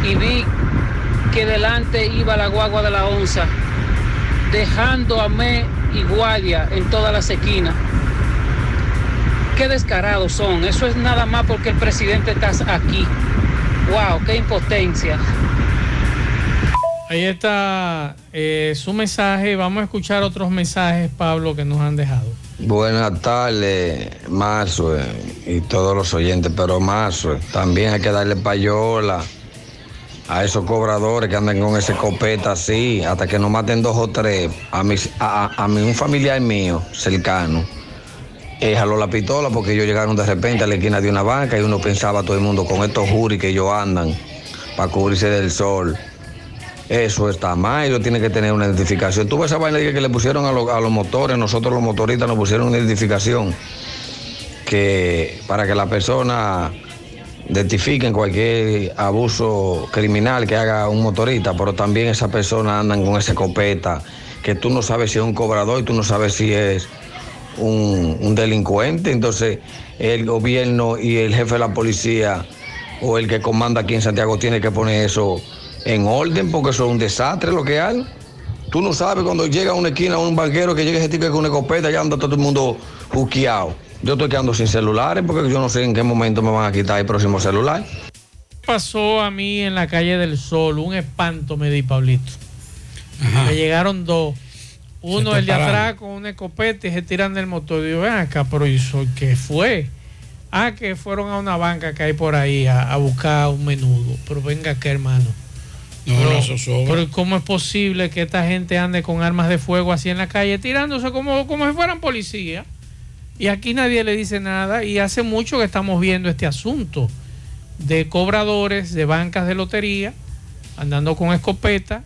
Y vi que delante iba la guagua de la onza, dejando a ME y guardia en todas las esquinas. Qué descarados son. Eso es nada más porque el presidente está aquí. Wow, qué impotencia. Ahí está eh, su mensaje. Vamos a escuchar otros mensajes, Pablo, que nos han dejado. Buenas tardes, Marzo eh, y todos los oyentes, pero Marzo, también hay que darle payola a esos cobradores que andan con ese copeta así, hasta que no maten dos o tres. A mí, un familiar mío cercano, eh, jaló la pistola porque ellos llegaron de repente a la esquina de una banca y uno pensaba todo el mundo con estos juris que ellos andan para cubrirse del sol. Eso está mal, ellos tienen que tener una identificación. Tú ves esa vaina que le pusieron a, los- a los motores, nosotros los motoristas nos pusieron una identificación que para que la persona identifiquen cualquier abuso criminal que haga un motorista, pero también esa persona andan con esa escopeta, que tú no sabes si es un cobrador y tú no sabes si es un delincuente. Entonces el gobierno y el jefe de la policía o el que comanda aquí en Santiago tiene que poner eso en orden porque eso es un desastre lo que hay. Tú no sabes cuando llega a una esquina un banquero que llega ese tipo con una escopeta, ya anda todo el mundo juqueado. Yo estoy quedando sin celulares porque yo no sé en qué momento me van a quitar el próximo celular. pasó a mí en la calle del Sol, un espanto me di, Pablito. Me llegaron dos. Uno, el de atrás con una escopeta y se tiran del motor. Digo, ven acá, pero ¿y eso qué fue? Ah, que fueron a una banca que hay por ahí a, a buscar un menudo. Pero venga acá, hermano. No, pero, no, eso sobra. pero ¿cómo es posible que esta gente ande con armas de fuego así en la calle, tirándose como, como si fueran policías? Y aquí nadie le dice nada. Y hace mucho que estamos viendo este asunto de cobradores de bancas de lotería andando con escopeta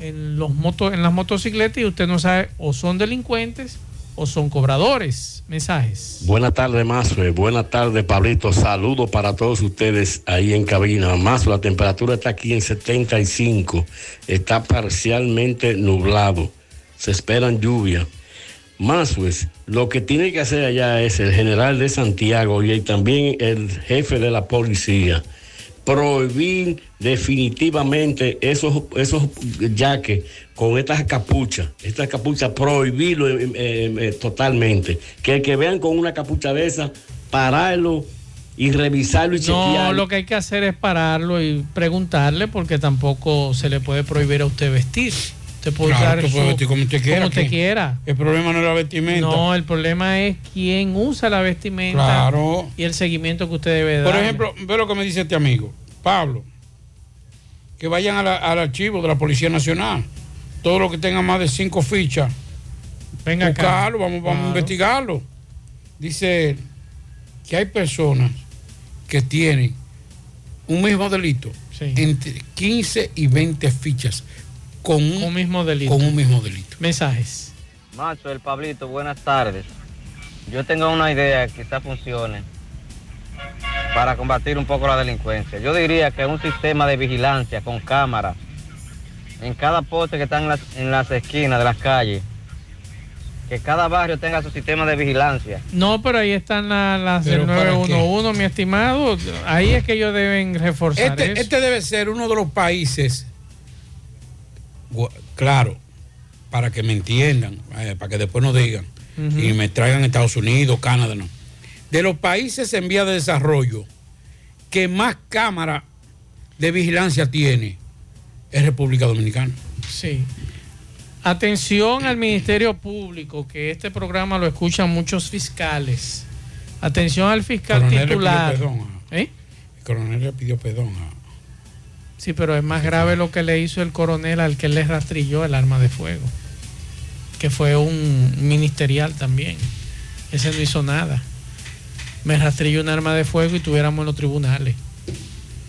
en, los moto, en las motocicletas y usted no sabe o son delincuentes o son cobradores. Mensajes. Buenas tardes, Mazo. Buenas tardes, Pablito. Saludos para todos ustedes ahí en cabina. Mazo, la temperatura está aquí en 75. Está parcialmente nublado. Se esperan lluvias. Mazo, lo que tiene que hacer allá es el general de Santiago y también el jefe de la policía prohibir definitivamente esos, esos yaques con estas capuchas, estas capuchas, prohibirlo eh, eh, eh, totalmente. Que el que vean con una capucha de esa, pararlo y revisarlo y No, chequearlo. lo que hay que hacer es pararlo y preguntarle porque tampoco se le puede prohibir a usted vestir. Usted puede Claro, usar usted puede su- vestir como usted quiera, como usted ¿qué? quiera. El problema no es la vestimenta. No, el problema es quién usa la vestimenta Claro. y el seguimiento que usted debe dar. Por ejemplo, ve lo que me dice este amigo, Pablo, que vayan a la- al archivo de la Policía Nacional. Todo lo que tenga más de cinco fichas, Venga acá. buscarlo, vamos, vamos a investigarlo. Dice él que hay personas que tienen un mismo delito entre 15 y 20 fichas con un, mismo delito. Con un mismo delito. Mensajes. Macho, el Pablito, buenas tardes. Yo tengo una idea que quizá funcione para combatir un poco la delincuencia. Yo diría que un sistema de vigilancia con cámaras en cada poste que están en las, en las esquinas de las calles. Que cada barrio tenga su sistema de vigilancia. No, pero ahí están la- las del ¿Pero para 911, mi estimado. Ahí es que ellos deben reforzar Este, eso. este debe ser uno de los países, claro, para que me entiendan, eh, para que después no digan y me traigan Estados Unidos, Canadá, no. De los países en vía de desarrollo que más cámara de vigilancia tiene es República Dominicana. Sí. Atención al Ministerio Público, que este programa lo escuchan muchos fiscales. Atención al fiscal Coronel le pidió titular. perdón ¿Eh? El coronel le pidió perdón a- Sí, pero es más grave lo que le hizo el coronel al que le rastrilló el arma de fuego, que fue un ministerial también. Ese no hizo nada. Me rastrilló un arma de fuego y tuviéramos en los tribunales.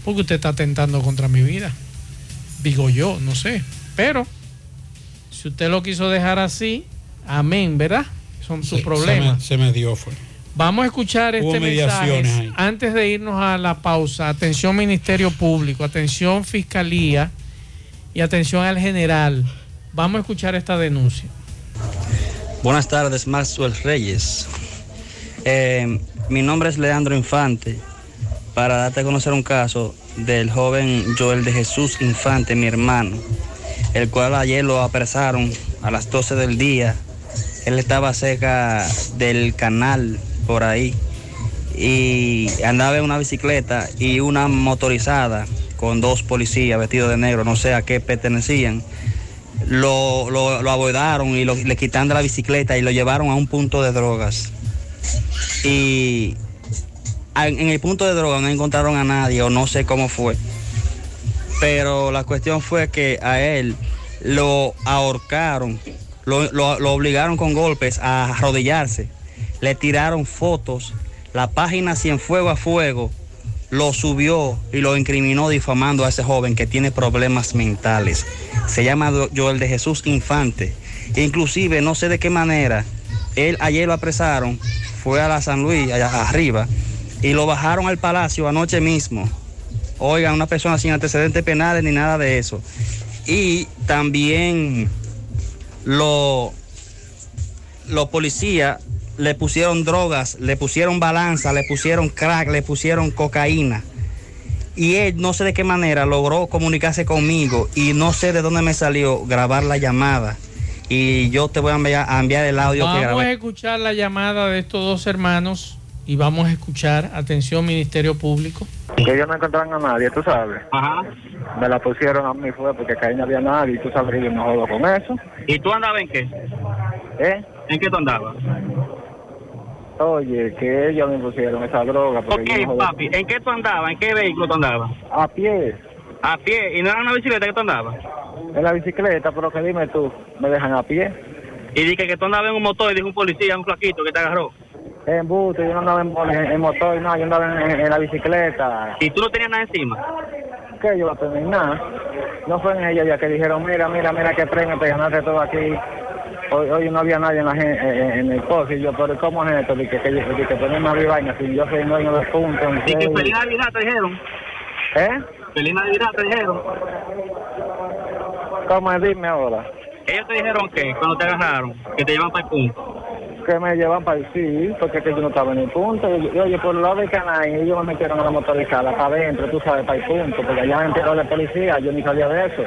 Porque usted está atentando contra mi vida. Digo yo, no sé. Pero, si usted lo quiso dejar así, amén, ¿verdad? Son sus problemas. Se me, se me dio, fue. Vamos a escuchar este mensaje antes de irnos a la pausa. Atención Ministerio Público, atención Fiscalía y atención al general. Vamos a escuchar esta denuncia. Buenas tardes, Maxwell Reyes. Eh, mi nombre es Leandro Infante. Para darte a conocer un caso del joven Joel de Jesús Infante, mi hermano, el cual ayer lo apresaron a las 12 del día. Él estaba cerca del canal por ahí y andaba en una bicicleta y una motorizada con dos policías vestidos de negro, no sé a qué pertenecían lo, lo, abordaron y lo- le quitaron de la bicicleta y lo llevaron a un punto de drogas. Y a- en el punto de drogas no encontraron a nadie o no sé cómo fue. Pero la cuestión fue que a él lo ahorcaron, lo- lo obligaron con golpes a arrodillarse, le tiraron fotos, la página Cienfuego a Fuego lo subió y lo incriminó difamando a ese joven que tiene problemas mentales. Se llama Joel de Jesús Infante. Inclusive, no sé de qué manera, él ayer lo apresaron, fue a la San Luis, allá arriba, y lo bajaron al palacio anoche mismo. Oigan, una persona sin antecedentes penales ni nada de eso. Y también lo, los policías le pusieron drogas, le pusieron balanza, le pusieron crack, le pusieron cocaína. Y él no sé de qué manera logró comunicarse conmigo y no sé de dónde me salió grabar la llamada. Y yo te voy a enviar, a enviar el audio que Vamos a escuchar la llamada de estos dos hermanos y vamos a escuchar, atención Ministerio Público. Que ellos no encontraron a nadie, tú sabes. Ajá. Me la pusieron a mí fue porque ahí no había nadie y tú sabes que yo me jodo con eso. ¿Y tú andabas en qué? ¿Eh? ¿En qué tú andabas? Oye, que ellos me pusieron esa droga. Yo Ok, papi, ¿en qué tú andabas? ¿En qué vehículo tú andabas? A pie. A pie. ¿Y no era una bicicleta que tú andabas? En la bicicleta, pero que dime tú, me dejan a pie. Y dije que tú andabas en un motor y dijo un policía, un flaquito que te agarró. En busto, yo no andaba en, en, en motor, no, yo andaba en, la bicicleta. ¿Y tú no tenías nada encima? ¿Qué yo voy a tener nada? No fue en ellos ya que dijeron, mira, mira, mira qué premio, te ganaste todo aquí. Hoy, hoy no había nadie en, la, en, en el post y yo, pero ¿cómo es esto? Dije que, que, que ponemos mi vaina, si yo soy dueño de puntos. en ¿Y que feliz Navidad te dijeron? ¿Eh? Feliz Navidad te dijeron. ¿Cómo es? Dime ahora. Ellos te dijeron que cuando te agarraron, que te llevan para el punto. Que me llevan para el sí, porque que yo no estaba en el punto. Y, oye, por el lado del canal, ellos me metieron a la motorizada para adentro, tú sabes, para el punto, porque allá entró la policía, yo ni sabía de eso.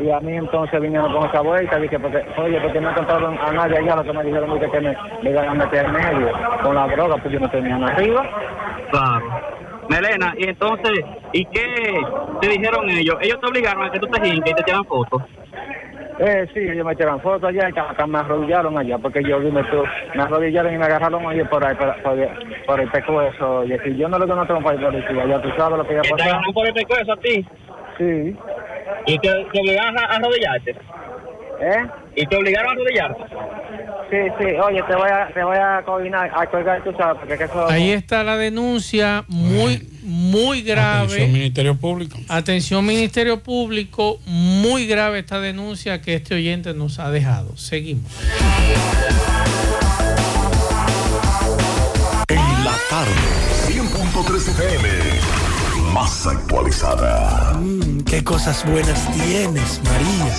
Y a mí entonces vinieron con esa vuelta, dije, porque, oye, porque no encontraron a nadie allá, lo que me dijeron dije, que me, me iban a meter en medio con la droga, pues yo no tenía nada arriba. Claro. Melena, y entonces, ¿y qué te dijeron ellos? Ellos te obligaron a que tú te hinques y te tiran fotos. Eh, sí, ellos me echaron fotos allá y me arrodillaron allá, porque yo dime tú, me arrodillaron y me agarraron oye, por ahí, por, por, por el pescuezo, y si yo no lo conozco para el policía, ya tú sabes lo que ya ¿Que te pasó. agarraron por el pescuezo a ti? Sí. ¿Y te, te obligaron a arrodillarte? ¿Eh? ¿Y te obligaron a arrodillarte? Sí, sí, oye, te voy a, te voy a coordinar, a colgar, tú sabes, porque que eso... Ahí está la denuncia muy, muy grave. Atención, Ministerio Público. Atención Ministerio Público, muy grave esta denuncia que este oyente nos ha dejado. Seguimos. En la tarde, 100.3 FM. Más actualizada. Mm, qué cosas buenas tienes, María.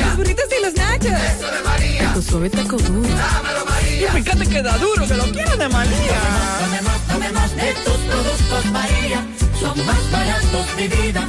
Los burritos y los nachos. Eso de María. Tu suave taco duro. Dámelo, María. Y fíjate que da duro, que lo quiero de María. Tomemos, tomemos de tus productos María. Son más baratos de vida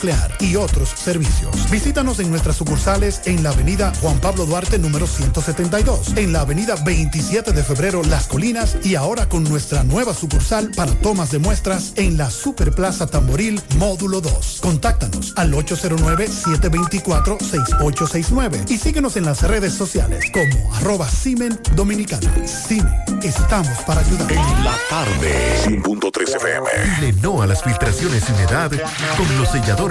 y otros servicios. Visítanos en nuestras sucursales en la avenida Juan Pablo Duarte número 172, en la avenida 27 de febrero Las Colinas y ahora con nuestra nueva sucursal para tomas de muestras en la Superplaza Tamboril Módulo 2. Contáctanos al 809-724-6869 y síguenos en las redes sociales como arroba Simen Dominicana. Simen, estamos para ayudar. En la tarde, 100.3 FM. Dile no a las filtraciones y humedad con los selladores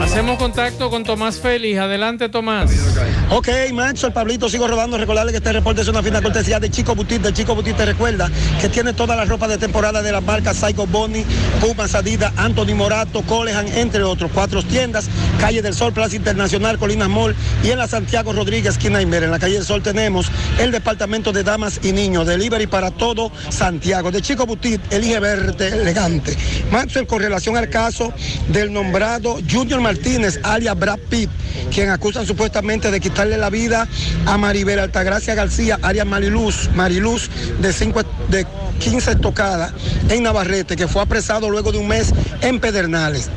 Hacemos contacto con Tomás Félix. Adelante, Tomás. Ok, Macho, el Pablito, sigo rodando. Recordarle que este reporte es una fina cortesía de Chico Butit. De Chico Butit te recuerda que tiene toda la ropa de temporada de las marcas Psycho Bonnie, Puma, Adidas, Anthony Morato, Colehan, entre otros. Cuatro tiendas, Calle del Sol, Plaza Internacional, Colinas Mall y en la Santiago Rodríguez, esquina. En la Calle del Sol tenemos el departamento de damas y niños, delivery para todo Santiago. De Chico Butit, elige verte elegante. Maxwell, con relación al caso del nombrado Junior Martínez, alias Brad Pitt, quien acusan supuestamente de quitarle la vida a Maribel Altagracia García, alias Mariluz, Mariluz de, cinco, de 15 tocadas en Navarrete, que fue apresado luego de un mes en Pedernales.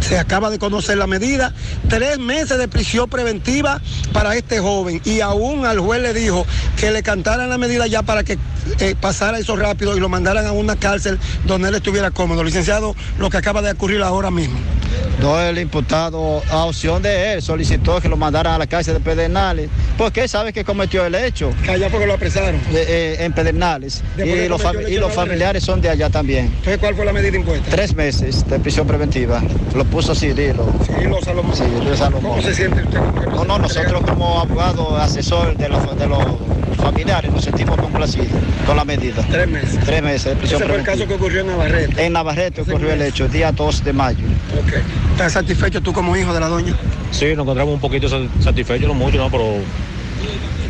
Se acaba de conocer la medida, tres meses de prisión preventiva para este joven y aún al juez le dijo que le cantaran la medida ya para que eh, pasara eso rápido y lo mandaran a una cárcel donde él estuviera cómodo. Licenciado, lo que acaba de ocurrir ahora mismo. No, el imputado, a opción de él, solicitó que lo mandaran a la cárcel de Pedernales, porque él sabe que cometió el hecho. Allá porque lo apresaron. Eh, en Pedernales. Y los, y los familiares son de allá también. Entonces, ¿cuál fue la medida impuesta? Tres meses de prisión preventiva. Lo puso Cirilo. Cirilo Salomón. Sí, Cirilo Salomón. ¿Cómo se siente usted? No, no, nosotros como abogado asesor de los, de los familiares nos sentimos complacidos con la medida. Tres meses. Tres meses de prisión Ese fue el caso que ocurrió en Navarrete. En Navarrete ocurrió el hecho, día 2 de mayo. Ok. ¿Estás satisfecho tú como hijo de la doña? Sí, nos encontramos un poquito sa- satisfechos, no mucho, ¿no? Pero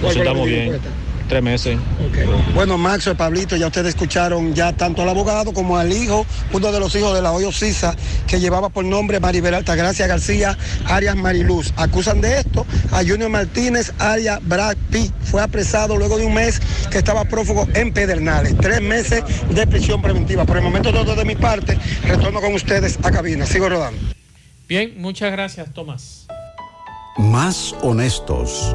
¿Cuál nos la sentamos bien. Tres meses. Bueno, Maxo, Pablito, ya ustedes escucharon ya tanto al abogado como al hijo, uno de los hijos de la Hoyo Sisa, que llevaba por nombre Maribel Altagracia García, Arias Mariluz. Acusan de esto a Junior Martínez, alias Brad Pitt. Fue apresado luego de un mes que estaba prófugo en Pedernales. Tres meses de prisión preventiva. Por el momento todo de mi parte, retorno con ustedes a cabina. Sigo rodando. Bien, muchas gracias, Tomás. Más honestos.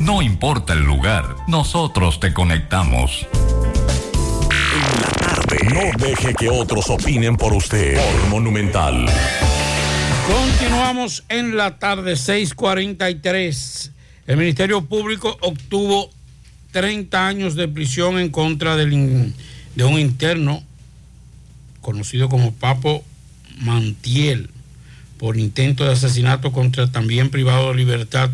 No importa el lugar, nosotros te conectamos. No deje que otros opinen por usted. Por Monumental. Continuamos en la tarde, 6:43. El Ministerio Público obtuvo 30 años de prisión en contra del de un interno conocido como Papo Mantiel por intento de asesinato contra también privado de libertad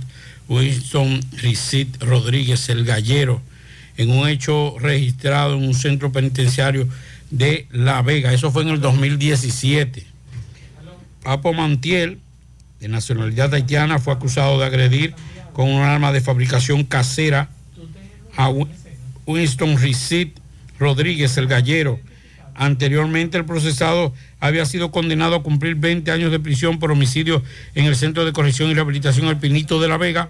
Winston Ricit Rodríguez, el gallero, en un hecho registrado en un centro penitenciario de La Vega. Eso fue en el 2017. Papo Mantiel, de nacionalidad haitiana, fue acusado de agredir con un arma de fabricación casera a Wi- Winston Ricit Rodríguez, el gallero. Anteriormente el procesado había sido condenado a cumplir 20 años de prisión por homicidio en el Centro de Corrección y Rehabilitación El Pinito de la Vega,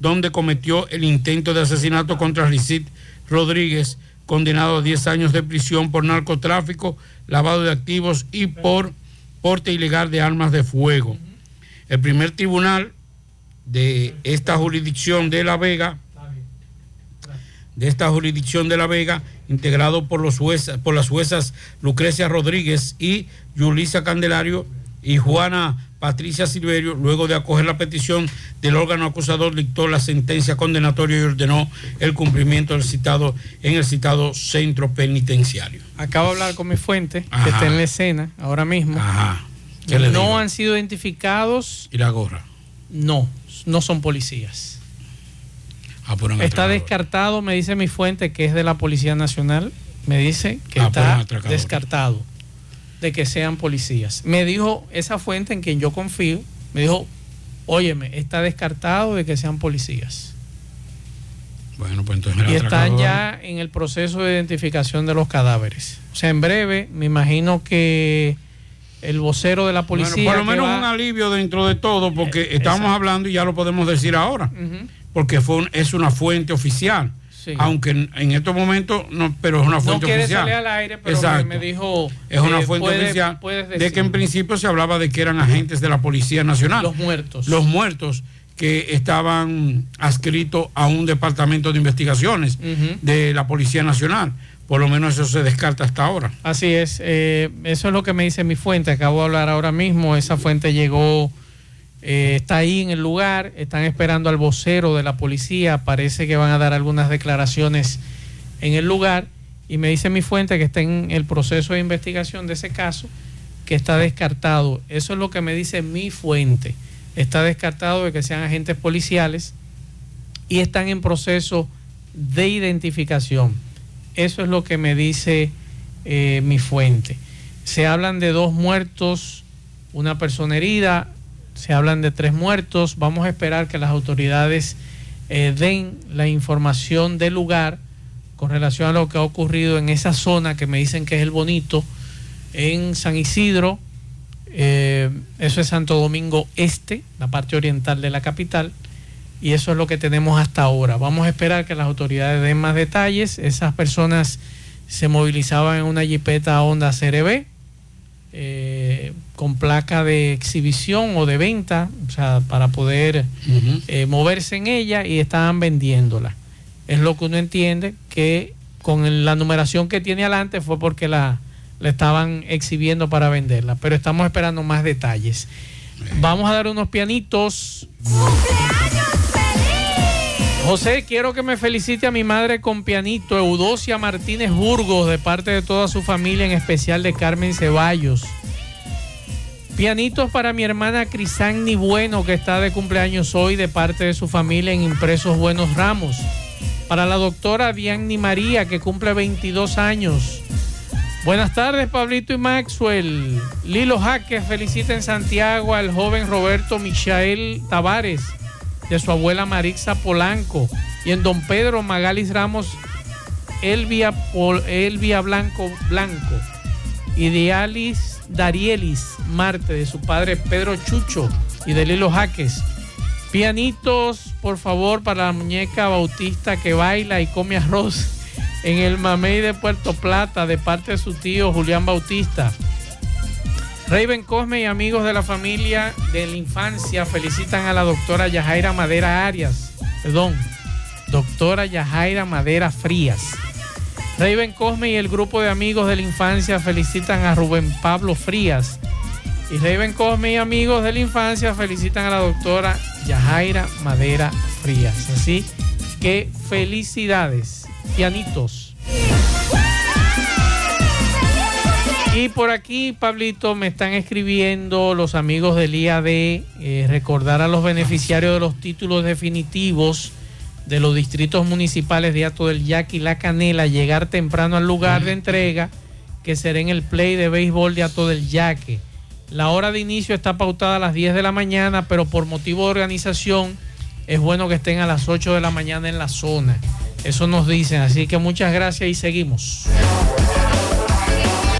donde cometió el intento de asesinato contra Ricit Rodríguez, condenado a 10 años de prisión por narcotráfico, lavado de activos y por porte ilegal de armas de fuego. El primer tribunal de esta jurisdicción de La Vega, de esta jurisdicción de La Vega, integrado por, los por las juezas Lucrecia Rodríguez y Yulisa Candelario y Juana Patricia Silverio, luego de acoger la petición del órgano acusador, dictó la sentencia condenatoria y ordenó el cumplimiento del citado en el citado centro penitenciario. Acabo de hablar con mi fuente, que Ajá. está en la escena ahora mismo. ¿Qué le no digo? han sido identificados. ¿Y la gorra? No, no son policías. Ah, Está descartado, me dice mi fuente, que es de la Policía Nacional. Me dice que Ah, está descartado de que sean policías. Me dijo esa fuente en quien yo confío, me dijo, óyeme, está descartado de que sean policías. Bueno, pues entonces y están ya en el proceso de identificación de los cadáveres. O sea, en breve, me imagino que el vocero de la Bueno, policía. por lo menos va- un alivio dentro de todo, porque estamos exacto. hablando y ya lo podemos decir ahora, porque fue un- es una fuente oficial. Sí. Aunque en, en estos momentos, no, pero es una no fuente quiere oficial. salir al aire, pero me, Exacto. me dijo. Es una eh, fuente puede- oficial de que en principio se hablaba de que eran agentes de la Policía Nacional. Los muertos. Los muertos que estaban adscritos a un departamento de investigaciones de la Policía Nacional. Por lo menos eso se descarta hasta ahora. Así es, eh, eso es lo que me dice mi fuente, acabo de hablar ahora mismo, esa fuente llegó, eh, está ahí en el lugar, están esperando al vocero de la policía, parece que van a dar algunas declaraciones en el lugar y me dice mi fuente que está en el proceso de investigación de ese caso, que está descartado, eso es lo que me dice mi fuente, está descartado de que sean agentes policiales y están en proceso de identificación. Eso es lo que me dice eh, mi fuente. Se hablan de dos muertos, una persona herida, se hablan de tres muertos. Vamos a esperar que las autoridades eh, den la información del lugar con relación a lo que ha ocurrido en esa zona que me dicen que es el bonito, en San Isidro, eh, eso es Santo Domingo Este, la parte oriental de la capital, y eso es lo que tenemos hasta ahora. Vamos a esperar que las autoridades den más detalles. Esas personas se movilizaban en una jipeta Honda CRB eh, con placa de exhibición o de venta, o sea, para poder eh, moverse en ella y estaban vendiéndola. Es lo que uno entiende que con la numeración que tiene adelante fue porque la, la estaban exhibiendo para venderla, pero estamos esperando más detalles. Vamos a dar unos pianitos. José, quiero que me felicite a mi madre con pianito, Eudocia Martínez Burgos, de parte de toda su familia, en especial de Carmen Ceballos. Pianitos para mi hermana Crisani Bueno, que está de cumpleaños hoy, de parte de su familia en Impresos Buenos Ramos. Para la doctora Dianni María, que cumple 22 años. Buenas tardes, Pablito y Maxwell. Lilo Jaques felicita en Santiago al joven Roberto Michael Tavares, de su abuela Marixa Polanco. Y en Don Pedro Magalis Ramos, Elvia, Elvia Blanco Blanco. Y de Alice Darielis Marte, de su padre Pedro Chucho y de Lilo Jaques. Pianitos, por favor, para la muñeca Bautista que baila y come arroz en el Mamey de Puerto Plata, de parte de su tío Julián Bautista. Raven Cosme y amigos de la familia de la infancia felicitan a la doctora Yajaira Madera Arias, perdón, doctora Yajaira Madera Frías. Raven Cosme y el grupo de amigos de la infancia felicitan a Rubén Pablo Frías. Y Raven Cosme y amigos de la infancia felicitan a la doctora Yajaira Madera Frías. Así que felicidades, pianitos. Y por aquí, Pablito, me están escribiendo los amigos del IAD, eh, recordar a los beneficiarios de los títulos definitivos de los distritos municipales de Ato del Yaque y La Canela, llegar temprano al lugar de entrega, que será en el play de béisbol de Ato del Yaque. La hora de inicio está pautada a las 10 de la mañana, pero por motivo de organización es bueno que estén a las 8 de la mañana en la zona. Eso nos dicen, así que muchas gracias y seguimos.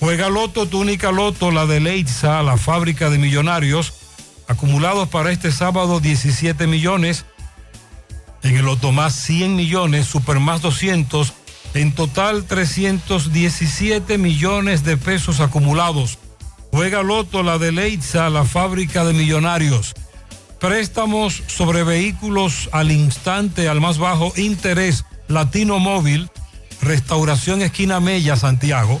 Juega Loto, tu única Loto, la de Leitza, la fábrica de millonarios, acumulados para este sábado 17 millones. En el Loto más 100 millones, Super más 200, en total 317 millones de pesos acumulados. Juega Loto, la de Leitza, la fábrica de millonarios. Préstamos sobre vehículos al instante, al más bajo interés. Latino Móvil, Restauración Esquina Mella, Santiago.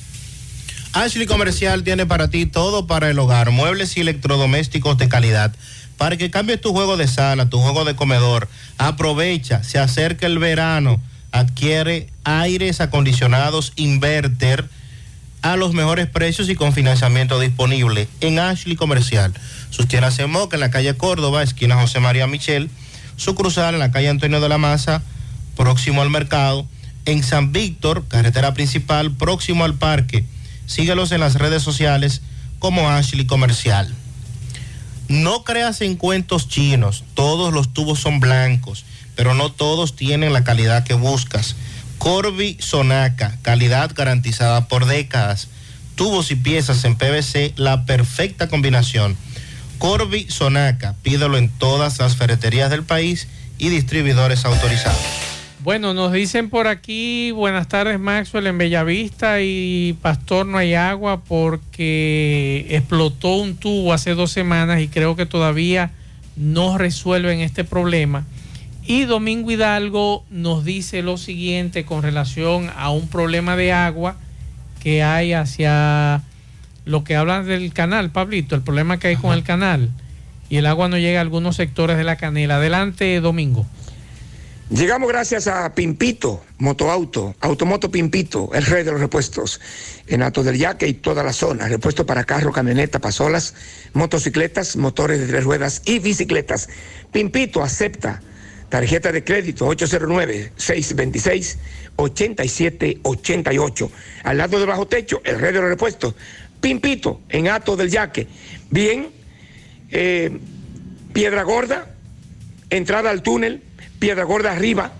Ashley Comercial tiene para ti todo para el hogar, muebles y electrodomésticos de calidad. Para que cambies tu juego de sala, tu juego de comedor, aprovecha, se acerca el verano, adquiere aires acondicionados inverter a los mejores precios y con financiamiento disponible en Ashley Comercial. Sus tiendas en Moca, en la calle Córdoba, esquina José María Michel, su cruzal en la calle Antonio de la Maza, próximo al mercado, en San Víctor, carretera principal, próximo al parque. Síguelos en las redes sociales como Ashley Comercial. No creas en cuentos chinos, todos los tubos son blancos, pero no todos tienen la calidad que buscas. Corby Sonaca, calidad garantizada por décadas. Tubos y piezas en PVC, la perfecta combinación. Corby Sonaca, pídelo en todas las ferreterías del país y distribuidores autorizados. Bueno, nos dicen por aquí, buenas tardes Maxwell, en Bellavista y Pastor no hay agua porque explotó un tubo hace dos semanas y creo que todavía no resuelven este problema. Y Domingo Hidalgo nos dice lo siguiente con relación a un problema de agua que hay hacia lo que hablan del canal, Pablito, el problema que hay con el canal y el agua no llega a algunos sectores de la canela. Adelante, Domingo. Llegamos gracias a Pimpito, Motoauto, Automoto Pimpito, el rey de los repuestos, en Alto del Yaque y toda la zona. Repuesto para carro, camioneta, pasolas, motocicletas, motores de tres ruedas y bicicletas. Pimpito acepta tarjeta de crédito 809-626-8788. Al lado del bajo techo, el rey de los repuestos. Pimpito, en Alto del Yaque. Bien, eh, Piedra Gorda, entrada al túnel Piedra Gorda arriba,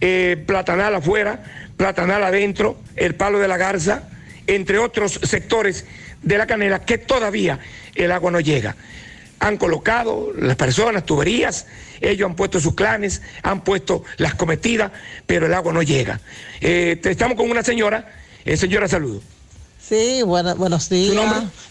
eh, Platanal afuera, Platanal adentro, el Palo de la Garza, entre otros sectores de la canela que todavía el agua no llega. Han colocado las personas, tuberías, ellos han puesto sus clanes, han puesto las cometidas, pero el agua no llega. Eh, estamos con una señora, eh, señora saludo. Sí, bueno, buenos días.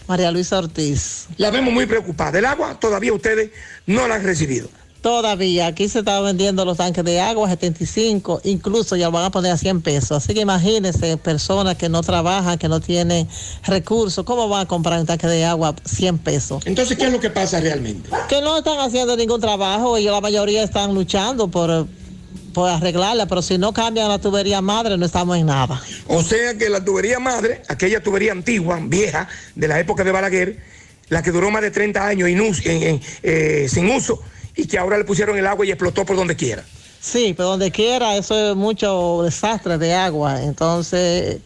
María Luisa Ortiz. La vemos muy preocupada. El agua todavía ustedes no la han recibido. Todavía, aquí se están vendiendo los tanques de agua a 75, incluso ya lo van a poner a 100 pesos. Así que imagínense, personas que no trabajan, que no tienen recursos, ¿cómo van a comprar un tanque de agua a 100 pesos? Entonces, ¿qué es lo que pasa realmente? Que no están haciendo ningún trabajo y la mayoría están luchando por, por arreglarla, pero si no cambian la tubería madre, no estamos en nada. O sea que la tubería madre, aquella tubería antigua, vieja, de la época de Balaguer, la que duró más de 30 años eh, sin uso, y que ahora le pusieron el agua y explotó por donde quiera. Sí, por donde quiera, eso es mucho desastre de agua. Entonces,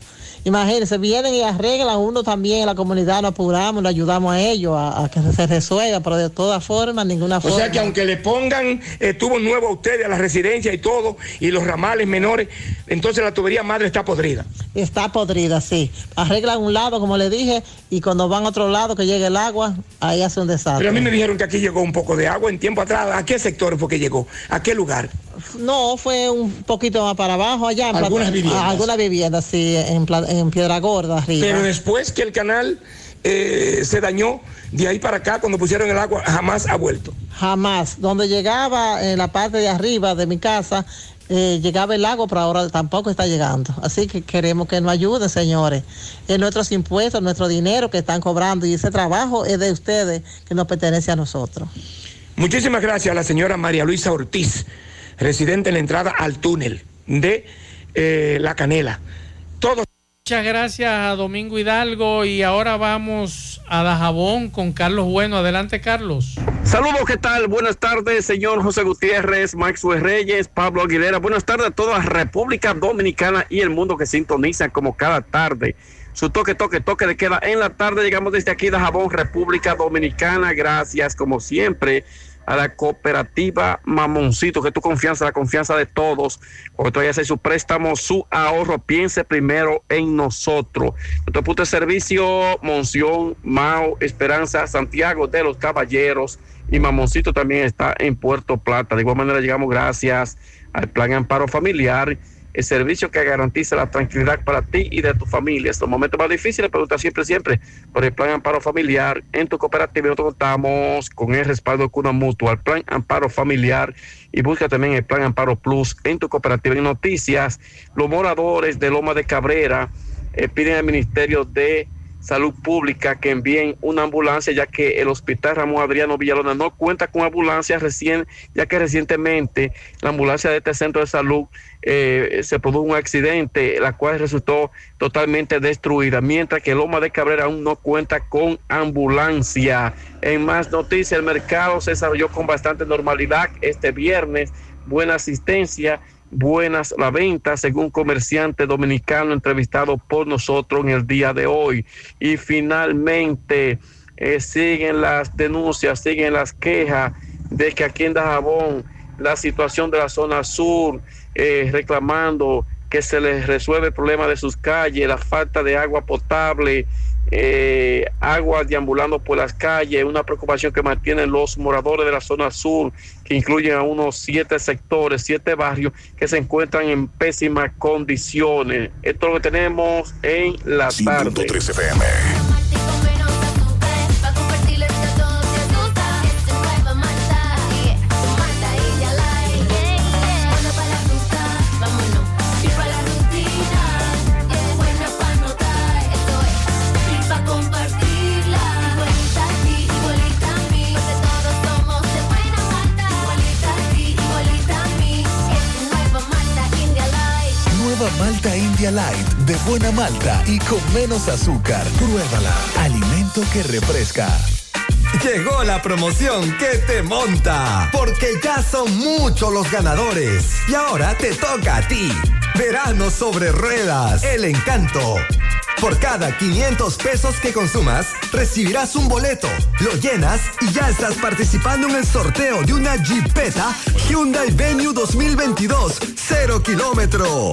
imagínense, vienen y arreglan uno también en la comunidad, nos apuramos, nos ayudamos a ellos a, que se resuelva, pero de todas formas, ninguna forma. O sea que aunque le pongan eh, tubo nuevo a ustedes, a la residencia y todo, y los ramales menores, entonces la tubería madre está podrida. Está podrida, sí. Arreglan un lado, como le dije, y cuando van a otro lado que llegue el agua, ahí hace un desastre. Pero a mí me dijeron que aquí llegó un poco de agua en tiempo atrás. ¿A qué sector fue que llegó? ¿A qué lugar? No, fue un poquito más para abajo, allá. En algunas viviendas. algunas viviendas, sí, en, en, Piedra Gorda, arriba. Pero después que el canal eh, se dañó, de ahí para acá, cuando pusieron el agua, jamás ha vuelto. Jamás. Donde llegaba en la parte de arriba de mi casa, eh, llegaba el agua, pero ahora tampoco está llegando. Así que queremos que nos ayuden, señores. Es nuestros impuestos, nuestro dinero que están cobrando y ese trabajo es de ustedes que nos pertenece a nosotros. Muchísimas gracias a la señora María Luisa Ortiz, residente en la entrada al túnel de eh, La Canela. Todo. Muchas gracias a Domingo Hidalgo y ahora vamos a Dajabón con Carlos Bueno. Adelante, Carlos. Saludos, ¿qué tal? Buenas tardes, señor José Gutiérrez, Maxwell Reyes, Pablo Aguilera. Buenas tardes a toda República Dominicana y el mundo que sintoniza como cada tarde su toque, toque, toque de queda en la tarde. Llegamos desde aquí de Jabón, República Dominicana. Gracias, como siempre, a la cooperativa Mamoncito, que tu confianza, la confianza de todos. Cuando tú vayas su préstamo, su ahorro, piense primero en nosotros. Nuestro punto de servicio, Monción, Mao, Esperanza, Santiago de los Caballeros y Mamoncito también está en Puerto Plata. De igual manera, llegamos gracias al Plan Amparo Familiar el servicio que garantiza la tranquilidad para ti y de tu familia. Estos momentos más difíciles, pregunta siempre, siempre por el plan Amparo Familiar. En tu cooperativa nosotros contamos con el respaldo de Cuna Mutua, el plan Amparo Familiar y busca también el plan Amparo Plus en tu cooperativa. En noticias, los moradores de Loma de Cabrera eh, piden al Ministerio de Salud Pública que envíen una ambulancia, ya que el Hospital Ramón Adriano Villalona no cuenta con ambulancia recién, ya que recientemente la ambulancia de este centro de salud eh, se produjo un accidente, la cual resultó totalmente destruida, mientras que Loma de Cabrera aún no cuenta con ambulancia. En más noticias, el mercado se desarrolló con bastante normalidad este viernes, buena asistencia buenas la venta, según comerciante dominicano entrevistado por nosotros en el día de hoy. Y finalmente eh, siguen las denuncias, siguen las quejas de que aquí en Dajabón la situación de la zona sur, eh, reclamando que se les resuelve el problema de sus calles, la falta de agua potable, eh, agua deambulando por las calles, una preocupación que mantienen los moradores de la zona sur, que incluyen a unos siete sectores, siete barrios que se encuentran en pésimas condiciones. Esto es lo que tenemos en la tarde. Buena malta y con menos azúcar. Pruébala. Alimento que refresca. Llegó la promoción que te monta, porque ya son muchos los ganadores. Y ahora te toca a ti. Verano sobre ruedas, el encanto. Por cada 500 pesos que consumas, recibirás un boleto, lo llenas y ya estás participando en el sorteo de una Jeepeta Hyundai Venue 2022, 0 kilómetro.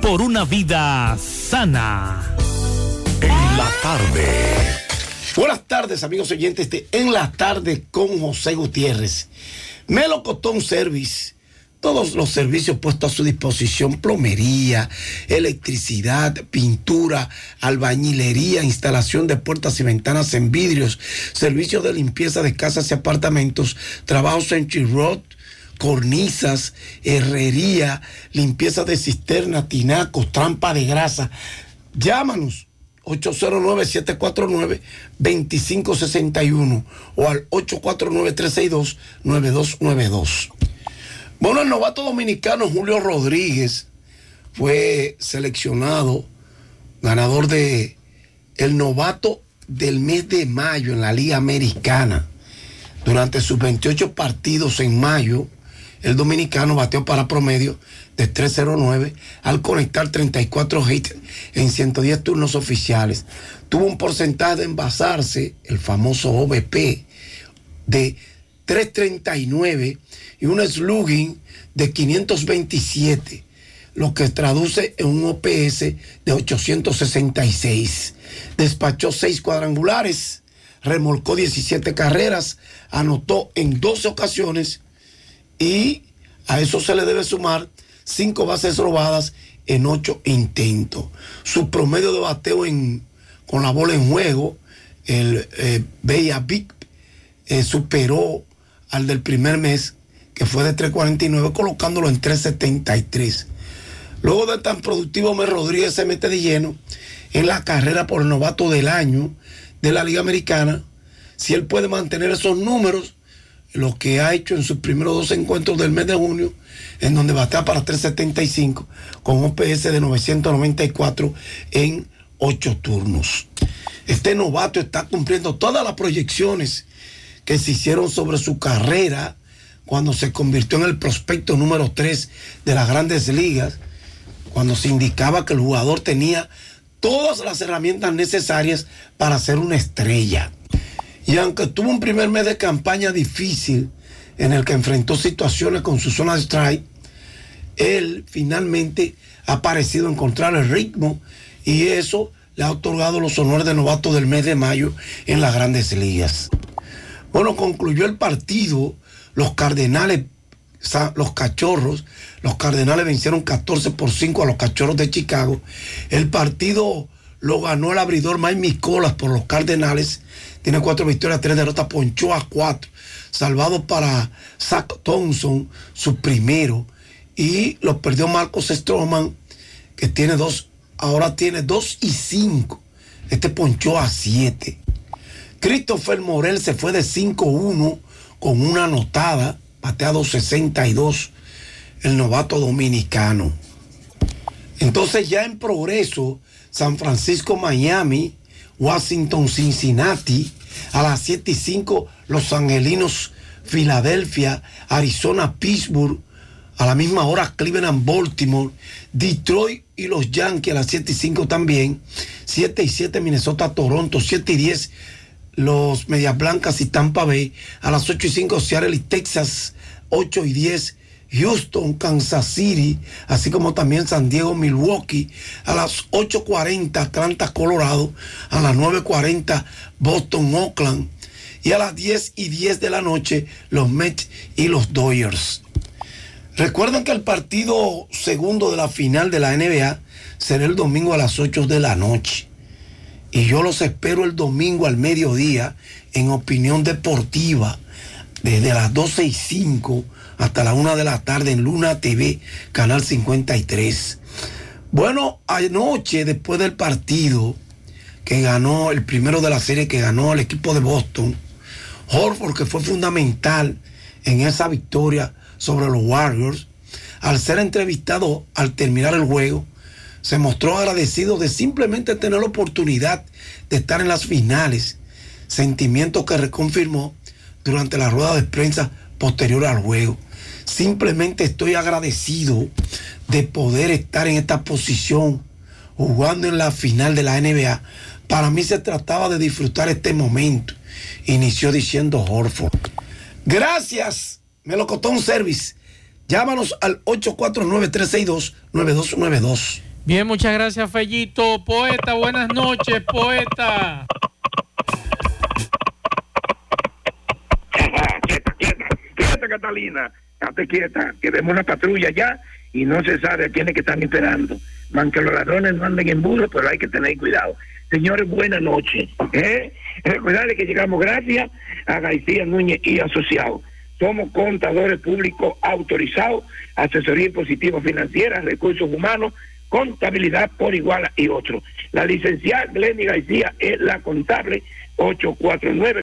por una vida sana. En la tarde. Buenas tardes, amigos oyentes de En la tarde con José Gutiérrez. Melocotón Service. Todos los servicios puestos a su disposición, plomería, electricidad, pintura, albañilería, instalación de puertas y ventanas en vidrios, servicios de limpieza de casas y apartamentos, trabajos en Chirrot, cornisas, herrería, limpieza de cisterna, tinacos, trampa de grasa. Llámanos 809-749-2561 o al 849-362-9292. Bueno, el novato dominicano Julio Rodríguez fue seleccionado ganador de el novato del mes de mayo en la Liga Americana. Durante sus 28 partidos en mayo, el dominicano bateó para promedio de 309 al conectar 34 hits en 110 turnos oficiales. Tuvo un porcentaje de envasarse, el famoso OVP, de 339 y un slugging de 527, lo que traduce en un OPS de 866. Despachó seis cuadrangulares, remolcó 17 carreras, anotó en 12 ocasiones y a eso se le debe sumar cinco bases robadas en ocho intentos. Su promedio de bateo en, con la bola en juego, el eh, Bella Big, eh, superó al del primer mes, que fue de 3.49, colocándolo en 3.73. Luego de tan productivo, Mes Rodríguez se mete de lleno en la carrera por el novato del año de la Liga Americana. Si él puede mantener esos números, lo que ha hecho en sus primeros dos encuentros del mes de junio, en donde batea para 375 con un PS de 994 en ocho turnos. Este novato está cumpliendo todas las proyecciones que se hicieron sobre su carrera cuando se convirtió en el prospecto número 3 de las grandes ligas, cuando se indicaba que el jugador tenía todas las herramientas necesarias para ser una estrella. Y aunque tuvo un primer mes de campaña difícil en el que enfrentó situaciones con su zona de strike, él finalmente ha parecido encontrar el ritmo y eso le ha otorgado los honores de novato del mes de mayo en las grandes ligas. Bueno, concluyó el partido, los Cardenales, los Cachorros, los Cardenales vencieron 14 por 5 a los Cachorros de Chicago. El partido lo ganó el abridor Mike Micolas por los Cardenales. Tiene cuatro victorias, tres derrotas, ponchó a cuatro. Salvado para Zach Thompson, su primero. Y lo perdió Marcos Stroman, que tiene dos, ahora tiene dos y cinco. Este ponchó a siete. Christopher Morel se fue de 5-1 con una anotada, pateado 62, el novato dominicano. Entonces ya en progreso, San Francisco, Miami, Washington, Cincinnati, a las 7 y 5, Los Angelinos, Filadelfia, Arizona, Pittsburgh, a la misma hora Cleveland, Baltimore, Detroit y los Yankees a las 7 y 5 también, 7 y 7 Minnesota, Toronto, 7 y 10 los Medias Blancas y Tampa Bay, a las 8 y 5 Seattle y Texas, 8 y 10 Houston, Kansas City, así como también San Diego, Milwaukee, a las 8.40 Atlanta, Colorado, a las 9.40 Boston, Oakland y a las 10 y 10 de la noche los Mets y los Dodgers. Recuerden que el partido segundo de la final de la NBA será el domingo a las 8 de la noche. Y yo los espero el domingo al mediodía en Opinión Deportiva, desde las 12 y 5 hasta la 1 de la tarde en Luna TV, Canal 53. Bueno, anoche, después del partido que ganó, el primero de la serie que ganó el equipo de Boston, Horford, que fue fundamental en esa victoria sobre los Warriors, al ser entrevistado al terminar el juego, se mostró agradecido de simplemente tener la oportunidad de estar en las finales, sentimiento que reconfirmó durante la rueda de prensa posterior al juego. Simplemente estoy agradecido de poder estar en esta posición jugando en la final de la NBA. Para mí se trataba de disfrutar este momento. Inició diciendo Horford. Gracias, Melocotón Service. Llámanos al 849-362-9292. Bien, muchas gracias, Fellito. Poeta, buenas noches, poeta. quieta, quieta, quieta, Catalina. Date quieta, que vemos una patrulla ya y no se sabe a quiénes que están esperando. Aunque los ladrones no anden en burro, pero hay que tener cuidado. Señores, buenas noches. ¿eh? Que llegamos gracias a García Núñez y Asociados. Somos contadores públicos autorizados, asesoría impositiva financiera, recursos humanos, contabilidad por igual y otro. La licenciada Glenny García es la contable 849